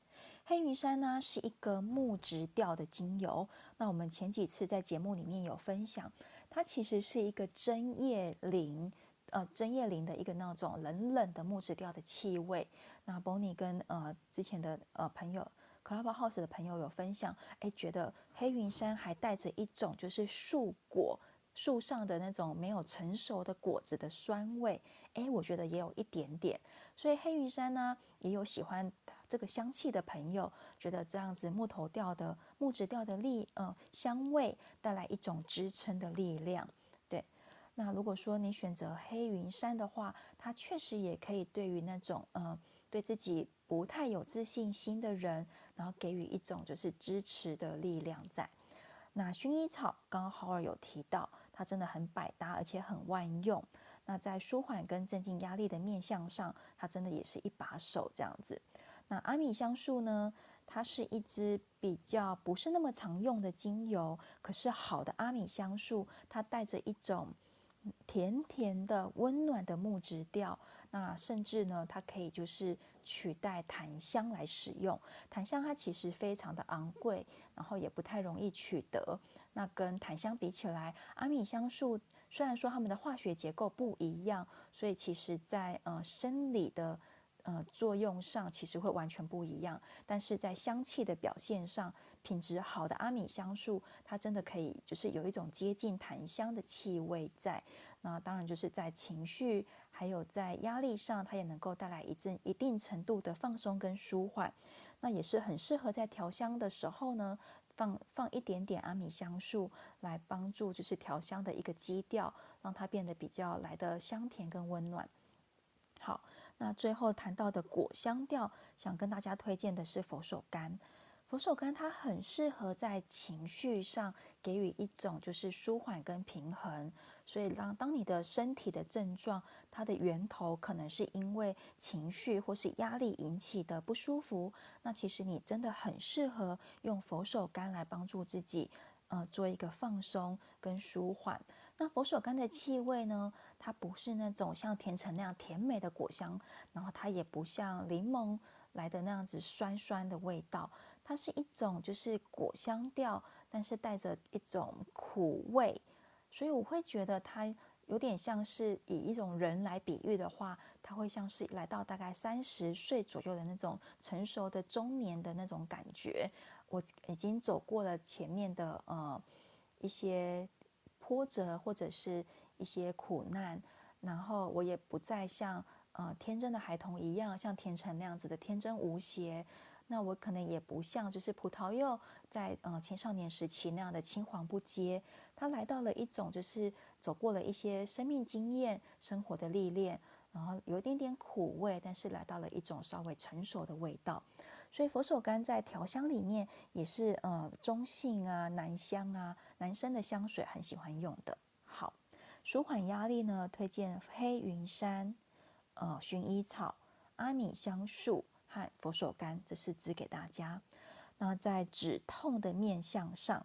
黑云山呢是一个木质调的精油。那我们前几次在节目里面有分享，它其实是一个针叶林，呃，针叶林的一个那种冷冷的木质调的气味。那 Bonnie 跟呃之前的呃朋友 Clubhouse 的朋友有分享，哎，觉得黑云山还带着一种就是树果。树上的那种没有成熟的果子的酸味，诶，我觉得也有一点点。所以黑云杉呢，也有喜欢这个香气的朋友，觉得这样子木头调的木质调的力，呃，香味带来一种支撑的力量。对，那如果说你选择黑云杉的话，它确实也可以对于那种呃对自己不太有自信心的人，然后给予一种就是支持的力量在。那薰衣草刚刚浩尔有提到。它真的很百搭，而且很万用。那在舒缓跟镇静压力的面向上，它真的也是一把手这样子。那阿米香树呢？它是一支比较不是那么常用的精油，可是好的阿米香树，它带着一种甜甜的、温暖的木质调。那甚至呢，它可以就是取代檀香来使用。檀香它其实非常的昂贵，然后也不太容易取得。那跟檀香比起来，阿米香树虽然说它们的化学结构不一样，所以其实在呃生理的呃作用上其实会完全不一样，但是在香气的表现上，品质好的阿米香树，它真的可以就是有一种接近檀香的气味在。那当然就是在情绪还有在压力上，它也能够带来一阵一定程度的放松跟舒缓。那也是很适合在调香的时候呢。放放一点点阿米香树来帮助，就是调香的一个基调，让它变得比较来得香甜跟温暖。好，那最后谈到的果香调，想跟大家推荐的是佛手柑。佛手柑它很适合在情绪上给予一种就是舒缓跟平衡，所以让当你的身体的症状，它的源头可能是因为情绪或是压力引起的不舒服，那其实你真的很适合用佛手柑来帮助自己，呃，做一个放松跟舒缓。那佛手柑的气味呢，它不是那种像甜橙那样甜美的果香，然后它也不像柠檬来的那样子酸酸的味道。它是一种就是果香调，但是带着一种苦味，所以我会觉得它有点像是以一种人来比喻的话，它会像是来到大概三十岁左右的那种成熟的中年的那种感觉。我已经走过了前面的呃一些波折或者是一些苦难，然后我也不再像呃天真的孩童一样，像甜橙那样子的天真无邪。那我可能也不像，就是葡萄柚在呃青少年时期那样的青黄不接，它来到了一种就是走过了一些生命经验、生活的历练，然后有一点点苦味，但是来到了一种稍微成熟的味道。所以佛手柑在调香里面也是呃中性啊、男香啊、男生的香水很喜欢用的。好，舒缓压力呢，推荐黑云杉、呃薰衣草、阿米香树。和佛手柑这四支给大家。那在止痛的面向上，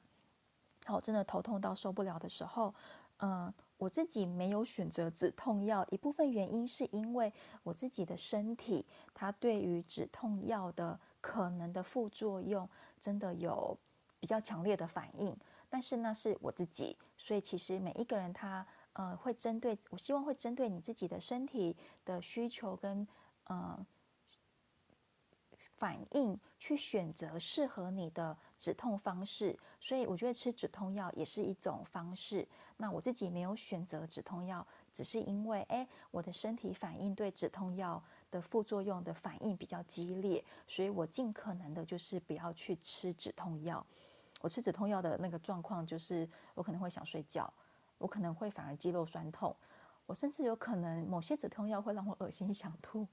好，真的头痛到受不了的时候，嗯，我自己没有选择止痛药，一部分原因是因为我自己的身体，它对于止痛药的可能的副作用，真的有比较强烈的反应。但是那是我自己，所以其实每一个人他，呃，会针对，我希望会针对你自己的身体的需求跟。呃反应去选择适合你的止痛方式。所以我觉得吃止痛药也是一种方式。那我自己没有选择止痛药，只是因为哎，我的身体反应对止痛药的副作用的反应比较激烈，所以我尽可能的就是不要去吃止痛药。我吃止痛药的那个状况就是，我可能会想睡觉，我可能会反而肌肉酸痛，我甚至有可能某些止痛药会让我恶心想吐。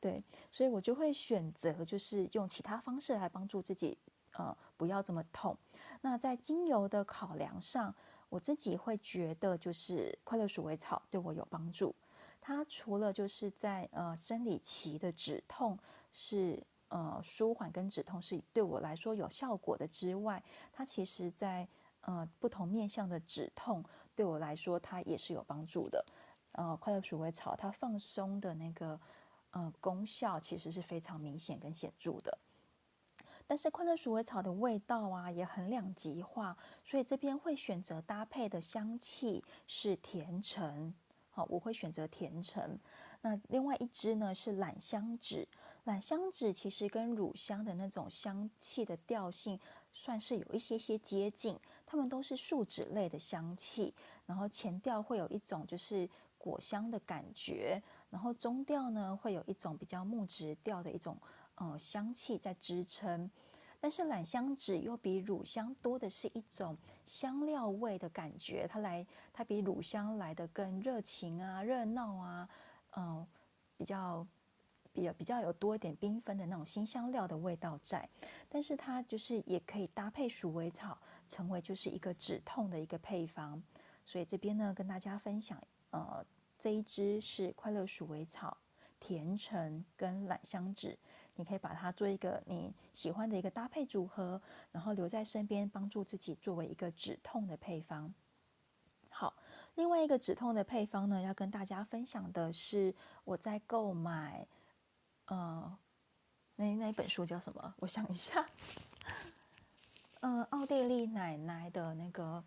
对，所以我就会选择就是用其他方式来帮助自己，呃，不要这么痛。那在精油的考量上，我自己会觉得就是快乐鼠尾草对我有帮助。它除了就是在呃生理期的止痛是呃舒缓跟止痛是对我来说有效果的之外，它其实在呃不同面向的止痛对我来说它也是有帮助的。呃，快乐鼠尾草它放松的那个呃功效其实是非常明显跟显著的。但是快乐鼠尾草的味道啊也很两极化，所以这边会选择搭配的香气是甜橙。好，我会选择甜橙。那另外一支呢是榄香脂，榄香脂其实跟乳香的那种香气的调性算是有一些些接近，它们都是树脂类的香气。然后前调会有一种就是果香的感觉，然后中调呢会有一种比较木质调的一种呃香气在支撑。但是榄香脂又比乳香多的是一种香料味的感觉，它来它比乳香来得更热情啊、热闹啊，嗯，比较比较比较有多一点缤纷的那种新香料的味道在。但是它就是也可以搭配鼠尾草，成为就是一个止痛的一个配方。所以这边呢，跟大家分享，呃，这一支是快乐鼠尾草、甜橙跟榄香脂。你可以把它做一个你喜欢的一个搭配组合，然后留在身边，帮助自己作为一个止痛的配方。好，另外一个止痛的配方呢，要跟大家分享的是我在购买，呃，那那一本书叫什么？我想一下，嗯、奥地利奶奶的那个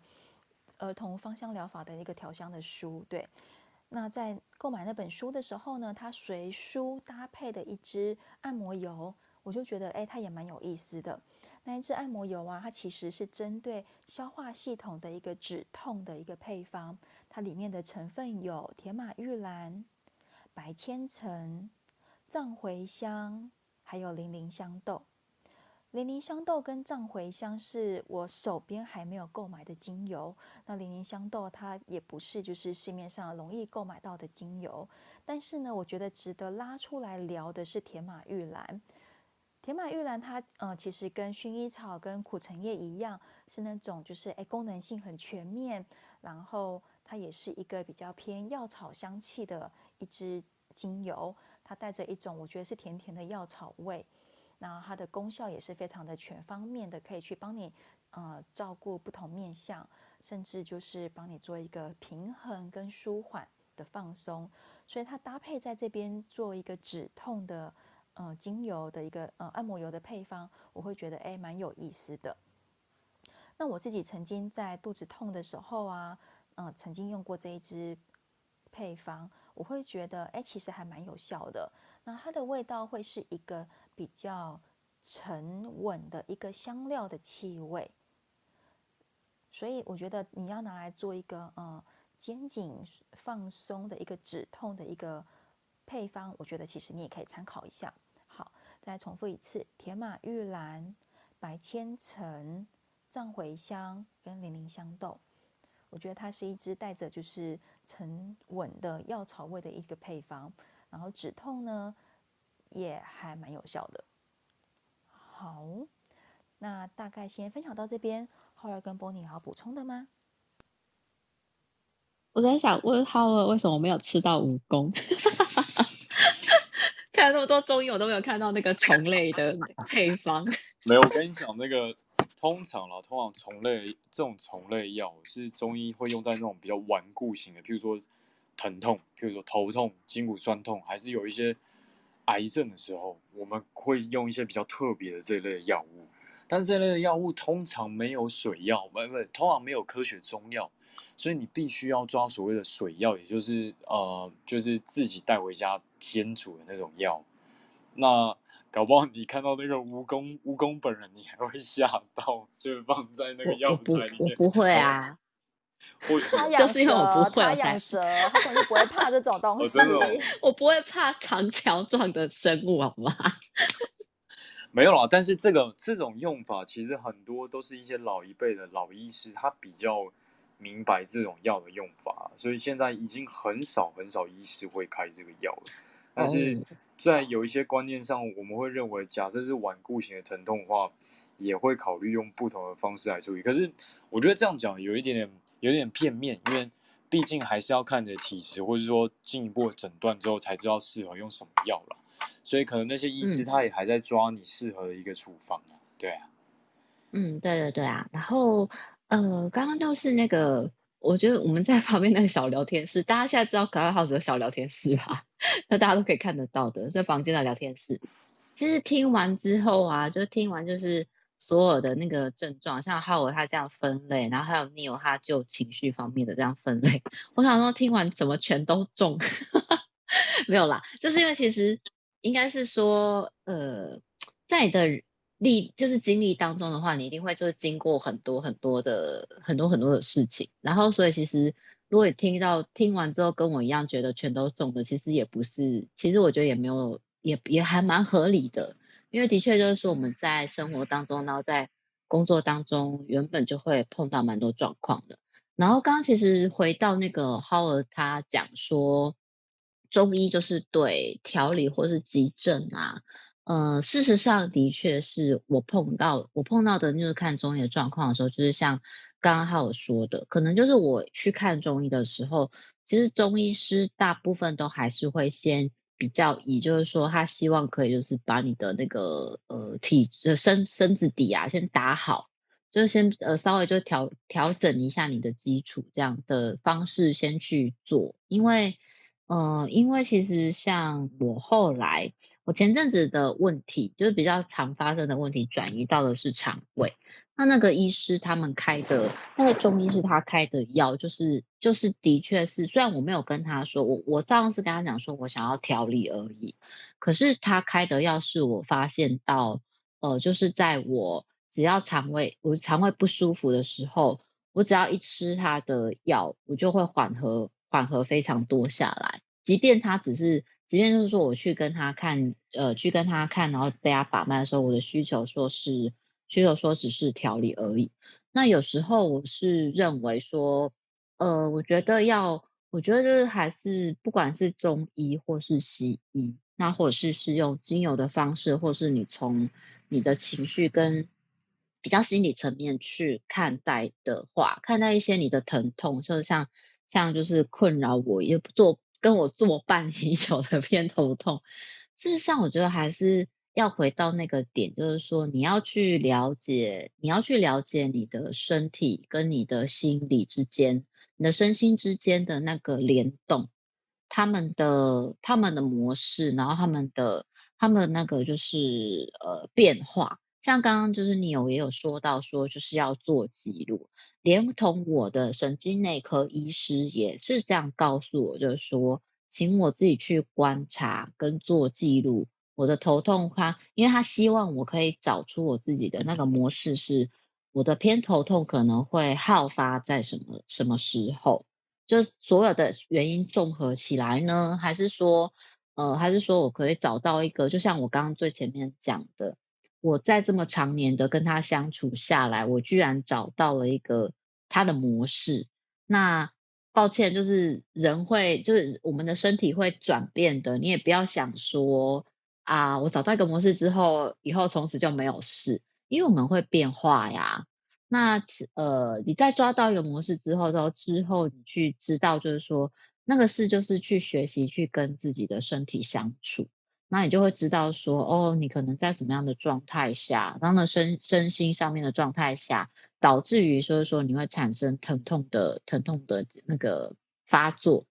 儿童芳香疗法的一个调香的书，对。那在购买那本书的时候呢，它随书搭配的一支按摩油，我就觉得，哎，它也蛮有意思的。那一支按摩油啊，它其实是针对消化系统的一个止痛的一个配方。它里面的成分有铁马玉兰、白千层、藏茴香，还有零陵香豆。零陵香豆跟藏茴香是我手边还没有购买的精油。那零陵香豆它也不是就是市面上容易购买到的精油，但是呢，我觉得值得拉出来聊的是甜马玉兰。甜马玉兰它呃其实跟薰衣草跟苦橙叶一样，是那种就是哎功能性很全面，然后它也是一个比较偏药草香气的一支精油，它带着一种我觉得是甜甜的药草味。那它的功效也是非常的全方面的，可以去帮你呃照顾不同面相，甚至就是帮你做一个平衡跟舒缓的放松。所以它搭配在这边做一个止痛的呃精油的一个呃按摩油的配方，我会觉得诶蛮有意思的。那我自己曾经在肚子痛的时候啊，呃曾经用过这一支配方，我会觉得诶其实还蛮有效的。那它的味道会是一个比较沉稳的一个香料的气味，所以我觉得你要拿来做一个呃肩颈放松的一个止痛的一个配方，我觉得其实你也可以参考一下。好，再重复一次：铁马玉兰、白千层、藏茴香跟零陵香豆，我觉得它是一支带着就是沉稳的药草味的一个配方。然后止痛呢，也还蛮有效的。好，那大概先分享到这边。浩尔跟波尼有要补充的吗？我在想问浩尔为什么没有吃到蜈蚣？看了那么多中医，我都没有看到那个虫类的配方。没有，我跟你讲，那个通常啦，通常虫类这种虫类药是中医会用在那种比较顽固型的，譬如说。疼痛，譬如说头痛、筋骨酸痛，还是有一些癌症的时候，我们会用一些比较特别的这一类的药物。但是这类的药物通常没有水药，不不，通常没有科学中药，所以你必须要抓所谓的水药，也就是呃，就是自己带回家煎煮的那种药。那搞不好你看到那个蜈蚣，蜈蚣本人你还会吓到，就是放在那个药材里面。不会啊。或许就是因为我不会，他养蛇，他可能不会怕这种东西。我，我不会怕长条状的生物，好吗？没有啦，但是这个这种用法其实很多都是一些老一辈的老医师，他比较明白这种药的用法，所以现在已经很少很少医师会开这个药了。但是在有一些观念上，我们会认为，假设是顽固型的疼痛的话，也会考虑用不同的方式来处理。可是我觉得这样讲有一点点。有点片面，因为毕竟还是要看你的体质，或者说进一步的诊断之后才知道适合用什么药了。所以可能那些医师他也还在抓你适合的一个处方啊。对啊，嗯，对对对啊。然后呃，刚刚就是那个，我觉得我们在旁边那个小聊天室，大家现在知道可爱号子有小聊天室吧？那大家都可以看得到的，在房间的聊天室。其实听完之后啊，就听完就是。所有的那个症状，像浩尔他这样分类，然后还有 Neil 他就情绪方面的这样分类，我想说听完怎么全都中？没有啦，就是因为其实应该是说，呃，在你的历就是经历当中的话，你一定会就是经过很多很多的很多很多的事情，然后所以其实如果你听到听完之后跟我一样觉得全都中的，其实也不是，其实我觉得也没有，也也还蛮合理的。因为的确就是说我们在生活当中，然后在工作当中，原本就会碰到蛮多状况的。然后刚刚其实回到那个 Howard 他讲说，中医就是对调理或是急症啊，呃，事实上的确是我碰到我碰到的，就是看中医的状况的时候，就是像刚刚 Howard 说的，可能就是我去看中医的时候，其实中医师大部分都还是会先。比较以就是说，他希望可以就是把你的那个呃体身身子底啊先打好，就是先呃稍微就调调整一下你的基础这样的方式先去做，因为呃因为其实像我后来我前阵子的问题就是比较常发生的问题转移到的是肠胃。那那个医师他们开的那个中医是他开的药，就是就是的确是，虽然我没有跟他说，我我上次跟他讲说我想要调理而已，可是他开的药是我发现到，呃，就是在我只要肠胃我肠胃不舒服的时候，我只要一吃他的药，我就会缓和缓和非常多下来，即便他只是，即便就是说我去跟他看，呃，去跟他看，然后被他把脉的时候，我的需求说是。只有说只是调理而已。那有时候我是认为说，呃，我觉得要，我觉得就是还是不管是中医或是西医，那或者是是用精油的方式，或是你从你的情绪跟比较心理层面去看待的话，看待一些你的疼痛，就像像就是困扰我也不做跟我作伴已久的偏头痛，事实上我觉得还是。要回到那个点，就是说你要去了解，你要去了解你的身体跟你的心理之间，你的身心之间的那个联动，他们的他们的模式，然后他们的他们那个就是呃变化。像刚刚就是 Neil 也有说到说就是要做记录，连同我的神经内科医师也是这样告诉我，就是说请我自己去观察跟做记录。我的头痛，他因为他希望我可以找出我自己的那个模式，是我的偏头痛可能会好发在什么什么时候，就所有的原因综合起来呢，还是说，呃，还是说我可以找到一个，就像我刚刚最前面讲的，我在这么长年的跟他相处下来，我居然找到了一个他的模式。那抱歉，就是人会，就是我们的身体会转变的，你也不要想说。啊，我找到一个模式之后，以后从此就没有事，因为我们会变化呀。那呃，你在抓到一个模式之后，之后之后你去知道，就是说那个事就是去学习去跟自己的身体相处，那你就会知道说，哦，你可能在什么样的状态下，当然身身心上面的状态下，导致于说说你会产生疼痛的疼痛的那个发作。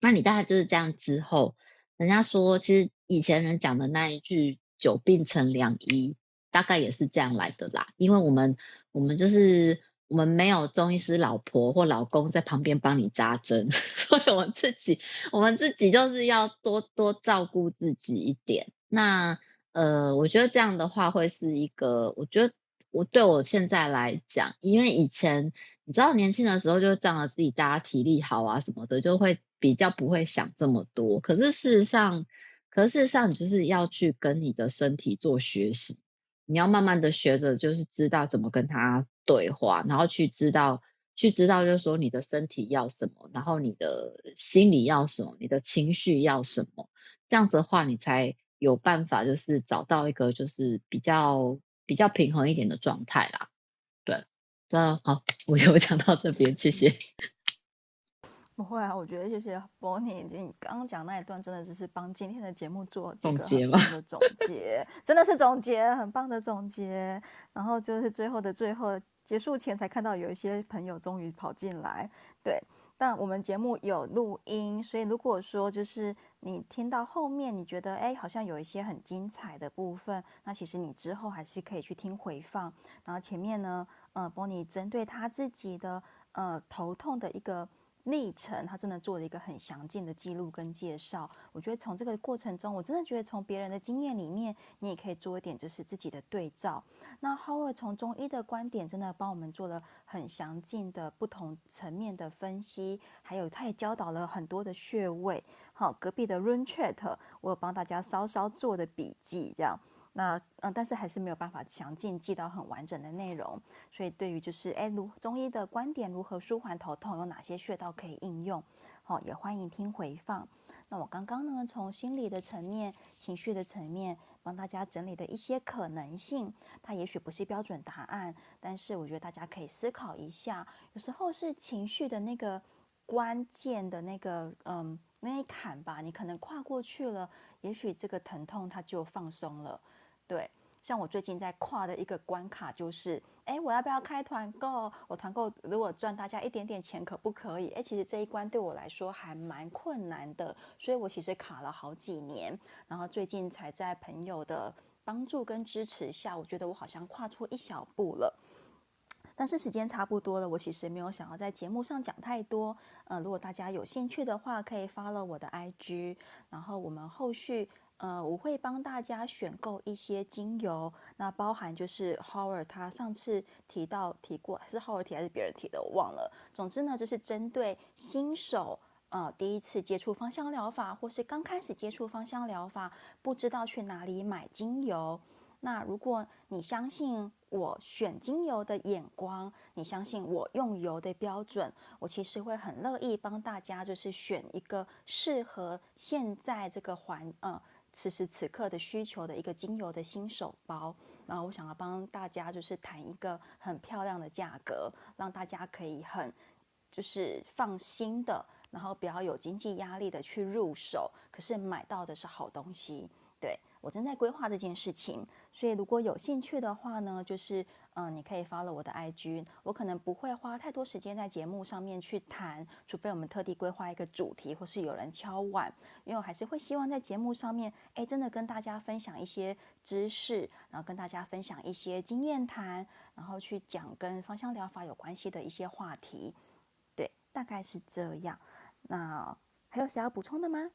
那你大概就是这样之后。人家说，其实以前人讲的那一句“久病成良医”，大概也是这样来的啦，因为我们我们就是我们没有中医师老婆或老公在旁边帮你扎针，所以我们自己我们自己就是要多多照顾自己一点。那呃，我觉得这样的话会是一个，我觉得我对我现在来讲，因为以前你知道年轻的时候就仗着自己大家体力好啊什么的，就会比较不会想这么多。可是事实上，可是事实上你就是要去跟你的身体做学习。你要慢慢的学着，就是知道怎么跟他对话，然后去知道，去知道，就是说你的身体要什么，然后你的心理要什么，你的情绪要什么，这样子的话，你才有办法，就是找到一个就是比较比较平衡一点的状态啦。对，那好，我就讲到这边，谢谢。不会啊，我觉得谢谢 Bonnie，你刚刚讲那一段真的就是帮今天的节目做总结嘛的总结，真的是总结，很棒的总结。然后就是最后的最后结束前才看到有一些朋友终于跑进来，对。但我们节目有录音，所以如果说就是你听到后面你觉得哎好像有一些很精彩的部分，那其实你之后还是可以去听回放。然后前面呢，呃波尼针对他自己的呃头痛的一个。历程，他真的做了一个很详尽的记录跟介绍。我觉得从这个过程中，我真的觉得从别人的经验里面，你也可以做一点就是自己的对照。那 Howard 从中医的观点，真的帮我们做了很详尽的不同层面的分析，还有他也教导了很多的穴位。好，隔壁的 Run Chat，我有帮大家稍稍做的笔记，这样。那嗯，但是还是没有办法详尽记到很完整的内容，所以对于就是哎，如中医的观点如何舒缓头痛，有哪些穴道可以应用，好，也欢迎听回放。那我刚刚呢，从心理的层面、情绪的层面，帮大家整理的一些可能性，它也许不是标准答案，但是我觉得大家可以思考一下，有时候是情绪的那个关键的那个嗯那一坎吧，你可能跨过去了，也许这个疼痛它就放松了。对，像我最近在跨的一个关卡就是，哎，我要不要开团购？我团购如果赚大家一点点钱，可不可以？哎，其实这一关对我来说还蛮困难的，所以我其实卡了好几年，然后最近才在朋友的帮助跟支持下，我觉得我好像跨出一小步了。但是时间差不多了，我其实没有想要在节目上讲太多。嗯、呃，如果大家有兴趣的话，可以发了我的 IG，然后我们后续。呃，我会帮大家选购一些精油，那包含就是 Howard 他上次提到提过，是 Howard 提还是别人提的，我忘了。总之呢，就是针对新手，呃，第一次接触芳香疗法，或是刚开始接触芳香疗法，不知道去哪里买精油。那如果你相信我选精油的眼光，你相信我用油的标准，我其实会很乐意帮大家，就是选一个适合现在这个环，呃。此时此刻的需求的一个精油的新手包，然后我想要帮大家就是谈一个很漂亮的价格，让大家可以很就是放心的，然后不要有经济压力的去入手，可是买到的是好东西，对。我正在规划这件事情，所以如果有兴趣的话呢，就是嗯，你可以 follow 我的 IG，我可能不会花太多时间在节目上面去谈，除非我们特地规划一个主题，或是有人敲碗，因为我还是会希望在节目上面，哎，真的跟大家分享一些知识，然后跟大家分享一些经验谈，然后去讲跟芳香疗法有关系的一些话题，对，大概是这样。那还有想要补充的吗？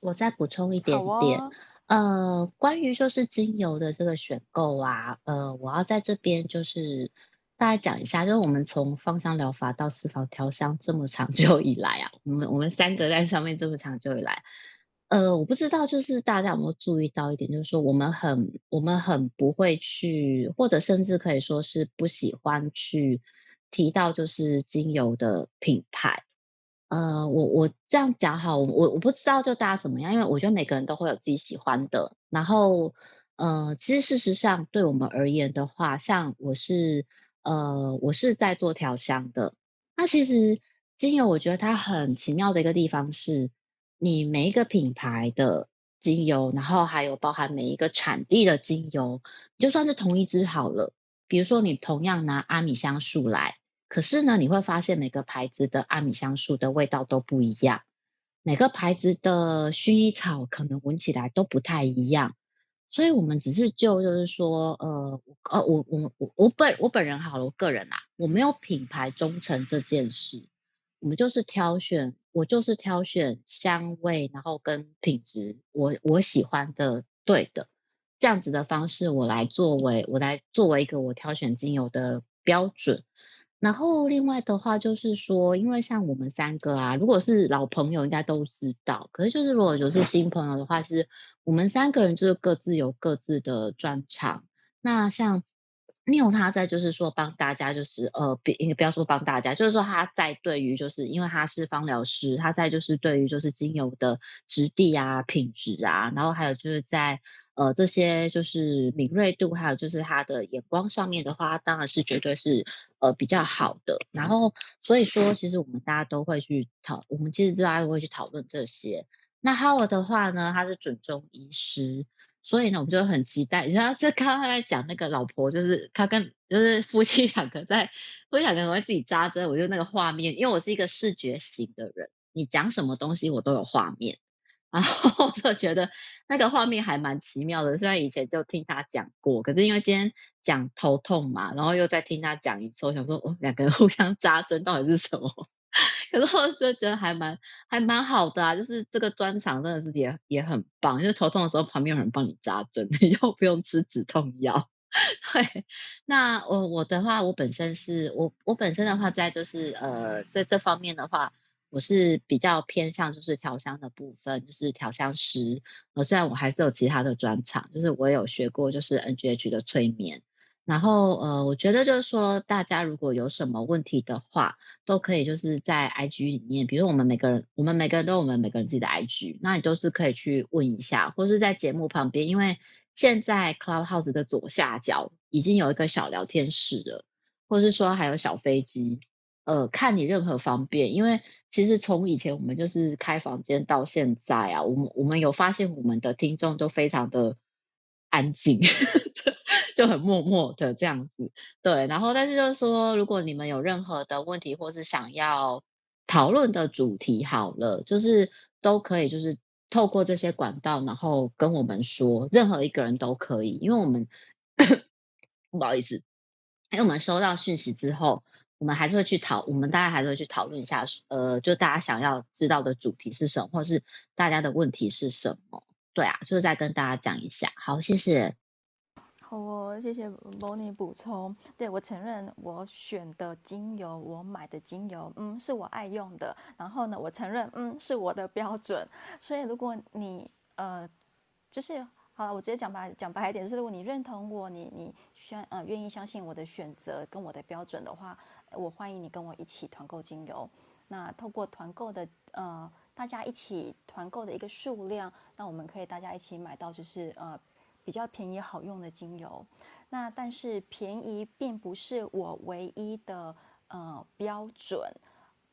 我再补充一点点。哦呃，关于就是精油的这个选购啊，呃，我要在这边就是大家讲一下，就是我们从芳香疗法到私房调香这么长 久以来啊，我们我们三个在上面这么长久以来，呃，我不知道就是大家有没有注意到一点，就是说我们很我们很不会去，或者甚至可以说是不喜欢去提到就是精油的品牌。呃，我我这样讲好，我我不知道就大家怎么样，因为我觉得每个人都会有自己喜欢的。然后，呃，其实事实上对我们而言的话，像我是呃我是在做调香的，那其实精油我觉得它很奇妙的一个地方是，你每一个品牌的精油，然后还有包含每一个产地的精油，就算是同一支好了，比如说你同样拿阿米香树来。可是呢，你会发现每个牌子的阿米香树的味道都不一样，每个牌子的薰衣草可能闻起来都不太一样。所以我们只是就就是说，呃，呃，我我我我本我本人好了，我个人啊，我没有品牌忠诚这件事，我们就是挑选，我就是挑选香味，然后跟品质，我我喜欢的对的这样子的方式，我来作为我来作为一个我挑选精油的标准。然后另外的话就是说，因为像我们三个啊，如果是老朋友应该都知道，可是就是如果就是新朋友的话，是我们三个人就是各自有各自的专长。那像 Neil 他在就是说帮大家就是呃，别不要说帮大家，就是说他在对于就是因为他是芳疗师，他在就是对于就是精油的质地啊、品质啊，然后还有就是在。呃，这些就是敏锐度，还有就是他的眼光上面的话，当然是绝对是呃比较好的。然后所以说，其实我们大家都会去讨，我们其实大家都会去讨论这些。那 Howard 的话呢，他是准中医师，所以呢，我们就很期待。你知道是刚刚在讲那个老婆，就是他跟就是夫妻两个在夫妻两个人会自己扎针，我就那个画面，因为我是一个视觉型的人，你讲什么东西我都有画面。然后我就觉得那个画面还蛮奇妙的，虽然以前就听他讲过，可是因为今天讲头痛嘛，然后又再听他讲一次，我想说哦，两个人互相扎针到底是什么？可是我就觉得还蛮还蛮好的啊，就是这个专长真的是也也很棒，就是头痛的时候旁边有人帮你扎针，你就不用吃止痛药。对，那我我的话，我本身是我我本身的话，在就是呃在这方面的话。我是比较偏向就是调香的部分，就是调香师。呃，虽然我还是有其他的专长，就是我有学过就是 NGH 的催眠。然后呃，我觉得就是说，大家如果有什么问题的话，都可以就是在 IG 里面，比如我们每个人，我们每个人都有我们每个人自己的 IG，那你都是可以去问一下，或是在节目旁边，因为现在 Clubhouse 的左下角已经有一个小聊天室了，或是说还有小飞机。呃，看你任何方便，因为其实从以前我们就是开房间到现在啊，我们我们有发现我们的听众都非常的安静，就很默默的这样子。对，然后但是就是说，如果你们有任何的问题或是想要讨论的主题，好了，就是都可以，就是透过这些管道，然后跟我们说，任何一个人都可以，因为我们不好意思，因为我们收到讯息之后。我们还是会去讨，我们大家还是会去讨论一下，呃，就大家想要知道的主题是什么，或是大家的问题是什么？对啊，就是再跟大家讲一下。好，谢谢。好哦，谢谢 Bonnie 补充。对，我承认，我选的精油，我买的精油，嗯，是我爱用的。然后呢，我承认，嗯，是我的标准。所以如果你呃，就是。好了，我直接讲白讲白一点，就是如果你认同我，你你愿呃愿意相信我的选择跟我的标准的话，我欢迎你跟我一起团购精油。那透过团购的呃大家一起团购的一个数量，那我们可以大家一起买到就是呃比较便宜好用的精油。那但是便宜并不是我唯一的呃标准，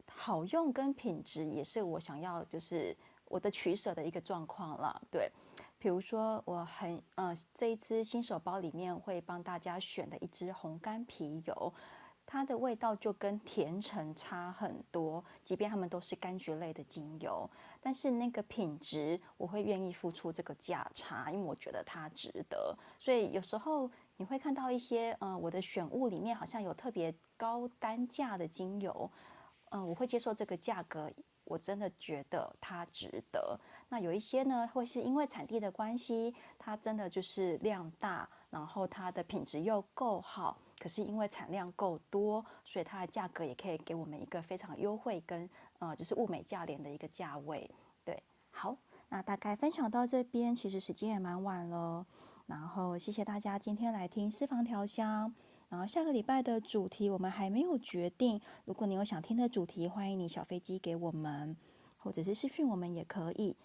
好用跟品质也是我想要就是我的取舍的一个状况了，对。比如说，我很呃，这一支新手包里面会帮大家选的一支红干皮油，它的味道就跟甜橙差很多，即便它们都是柑橘类的精油，但是那个品质我会愿意付出这个价差，因为我觉得它值得。所以有时候你会看到一些呃，我的选物里面好像有特别高单价的精油，嗯、呃，我会接受这个价格。我真的觉得它值得。那有一些呢，会是因为产地的关系，它真的就是量大，然后它的品质又够好。可是因为产量够多，所以它的价格也可以给我们一个非常优惠跟呃，就是物美价廉的一个价位。对，好，那大概分享到这边，其实时间也蛮晚了。然后谢谢大家今天来听私房调香。然后下个礼拜的主题我们还没有决定。如果你有想听的主题，欢迎你小飞机给我们，或者是私讯我们也可以。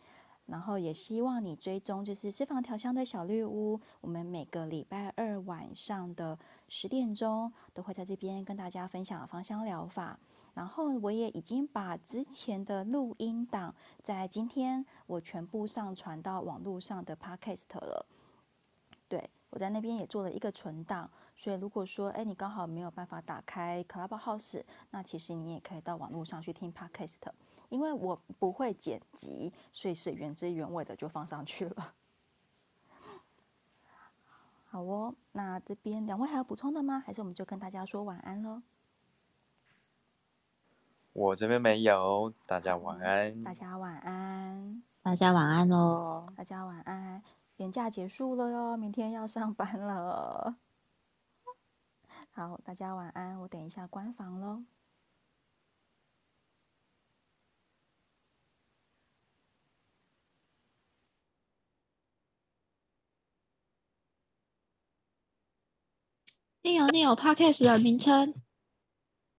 然后也希望你追踪就是私房调香的小绿屋，我们每个礼拜二晚上的十点钟都会在这边跟大家分享芳香疗法。然后我也已经把之前的录音档在今天我全部上传到网络上的 Podcast 了。对，我在那边也做了一个存档。所以，如果说，哎，你刚好没有办法打开 Clubhouse，那其实你也可以到网络上去听 Podcast，因为我不会剪辑，所以是原汁原味的就放上去了。好哦，那这边两位还有补充的吗？还是我们就跟大家说晚安喽？我这边没有，大家晚安。大家晚安。大家晚安喽。大家晚安。年假结束了哟，明天要上班了。好，大家晚安。我等一下关房喽。你有你有 Podcast 的名称。